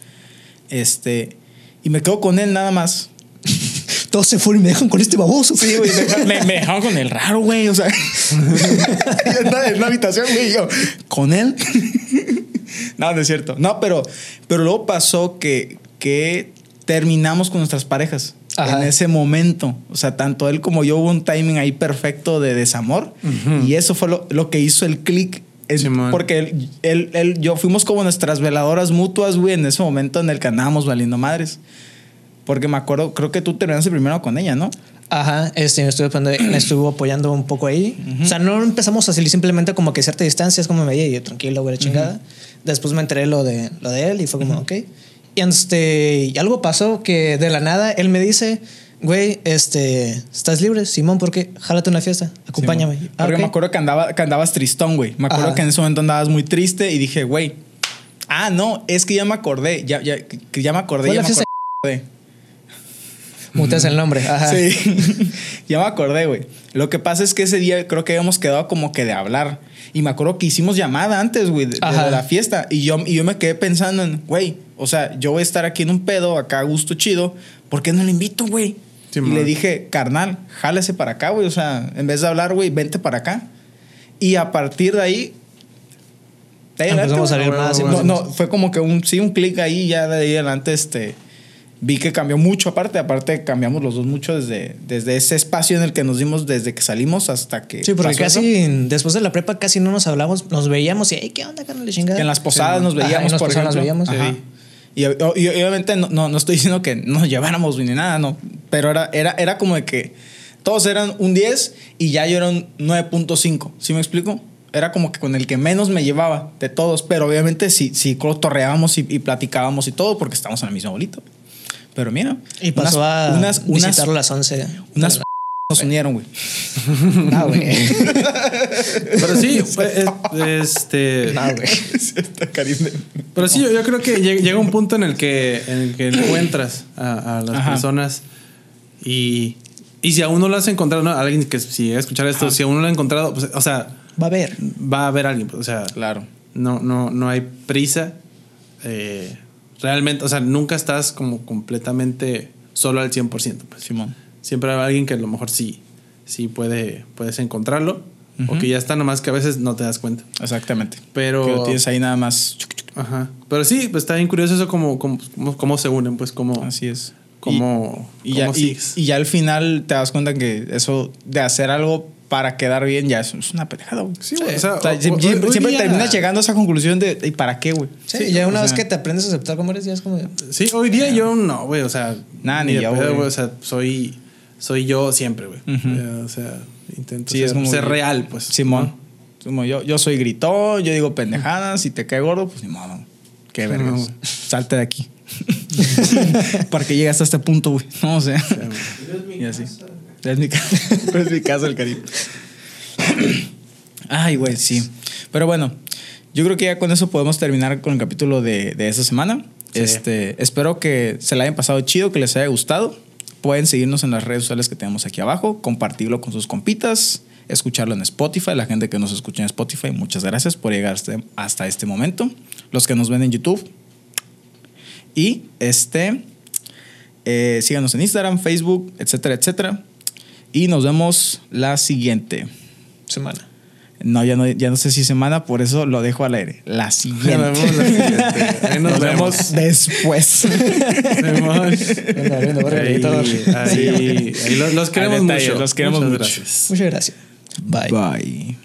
este. Y me quedo con él nada más. Todos se fueron y me dejan con este baboso. Sí, güey, me, me, dejaron con el raro, güey, o sea. en una habitación, güey, yo, ¿con él? no, no es cierto. No, pero, pero luego pasó que, que terminamos con nuestras parejas. Ajá. En ese momento, o sea, tanto él como yo hubo un timing ahí perfecto de desamor y eso fue lo, lo que hizo el click. porque él, él, él- yo fuimos como nuestras veladoras mutuas, güey, en ese momento en el que andábamos valiendo madres. Porque me acuerdo, creo que tú terminaste primero con ella, ¿no? Ajá, este, me estuvo, apoyando, me estuvo apoyando un poco ahí. O sea, no empezamos a salir simplemente como que cierta distancia, es como me veía y yo tranquilo, güey, chingada. Después me enteré lo de, lo de él y fue como, ok. Y, este, y algo pasó que de la nada él me dice, güey, este, ¿estás libre? Simón, ¿por qué? Jálate una fiesta, acompáñame. Sí, Ah, Porque ok. me acuerdo que, andaba, que andabas tristón, güey. Me acuerdo Ajá. que en ese momento andabas muy triste y dije, güey. Ah, no, es que ya me acordé. Ya, ya, que ya me acordé. Ya me acordé. Muteas el nombre, ajá. Sí, ya me acordé, güey. Lo que pasa es que ese día creo que habíamos quedado como que de hablar. Y me acuerdo que hicimos llamada antes, güey, de, la fiesta. Y yo, y yo me quedé pensando en, güey, o sea, yo voy a estar aquí en un pedo, acá a gusto chido. ¿Por qué no le invito, güey? Sí, y man. le dije, carnal, jálese para acá, güey. O sea, en vez de hablar, güey, vente para acá. Y a partir de ahí. de ahí Empezamos adelante, a salir más no, no, fue como que un, sí, un clic ahí, ya de ahí adelante, este vi que cambió mucho aparte, aparte cambiamos los dos mucho desde, desde ese espacio en el que nos dimos desde que salimos hasta que Sí, porque eso. casi después de la prepa casi no nos hablamos, nos veíamos y, "Ey, ¿qué onda, carnal? chingada? en las posadas nos Ajá, veíamos en las por posadas nos veíamos. Ajá. Y, y- y obviamente no, no, no estoy diciendo que nos lleváramos ni nada, no, pero era, era, era como de que todos eran un 10 y ya yo era un 9.5, ¿sí me explico? Era como que con el que menos me llevaba de todos, pero obviamente sí, sí torreábamos y, y platicábamos y todo porque estamos en el mismo bolito. Pero mira, Y pasó unas, a unas, unas, visitarlo a las 11. unas nos unieron, güey. Ah, güey. Pero sí, fue, este. No, güey. Karim de- Pero sí, yo, yo creo que lleg- llega un punto en el que, en el que encuentras a, a las Ajá. personas y, y si aún no lo has encontrado, ¿no? alguien que si llega a escuchar esto, si aún no lo ha encontrado, pues, o sea, Va a ver. va a haber alguien, pues, o sea, Claro. no, no, no hay prisa. eh, realmente, o sea, nunca estás como completamente solo al 100%. Pues. Simón. siempre hay alguien que a lo mejor sí, sí puede, puedes encontrarlo. O que ya está nomás que a veces no te das cuenta. Exactamente. Pero- Que lo tienes ahí nada más. Ajá. Pero sí, pues está bien curioso eso como, como, como- cómo se unen, pues como, Así es. como, Y, y ya, cómo y, sigues. y ya al final te das cuenta que eso de hacer algo para quedar bien ya es, es una pendejada, güey. Sí, güey, o sea, O sea, o- siempre siempre terminas llegando a esa conclusión de ¿y para qué, güey? Sí, Sí, ya una vez sea- que te aprendes a aceptar como eres, ya es como. Sí, hoy día yo no, güey, o sea, Nah, ni de yo, pedo, güey. o sea, soy soy yo siempre, güey. O sea, intento Sí, ser, es como ser real, pues. Simón. Como yo, yo soy gritón, yo digo pendejadas, si te cae gordo, pues ni modo. Qué vergas. No. Salte de aquí. para que llegues a este punto, güey. No, o sea. y así. Es mi casa. es mi casa el Caribe. Ay, güey, sí. Pero bueno, yo creo que ya con eso podemos terminar con el capítulo de, de esta semana. Sí. Este, espero que se la hayan pasado chido, que les haya gustado. Pueden seguirnos en las redes sociales que tenemos aquí abajo, compartirlo con sus compitas, escucharlo en Spotify. La gente que nos escucha en Spotify, muchas gracias por llegar hasta, hasta este momento. Los que nos ven en YouTube. Y este, eh, síganos en Instagram, Facebook, etcétera, etcétera. Y nos vemos la siguiente. Semana. No, ya no, ya no sé si semana, por eso lo dejo al aire. La Nos siguiente. vemos la siguiente. Ahí nos, Nos vemos. vemos después. Borra el Ahí, ahí, ahí los, los queremos Al detalle, mucho. los queremos Muchas mucho. gracias. Muchas gracias. Bye. Bye.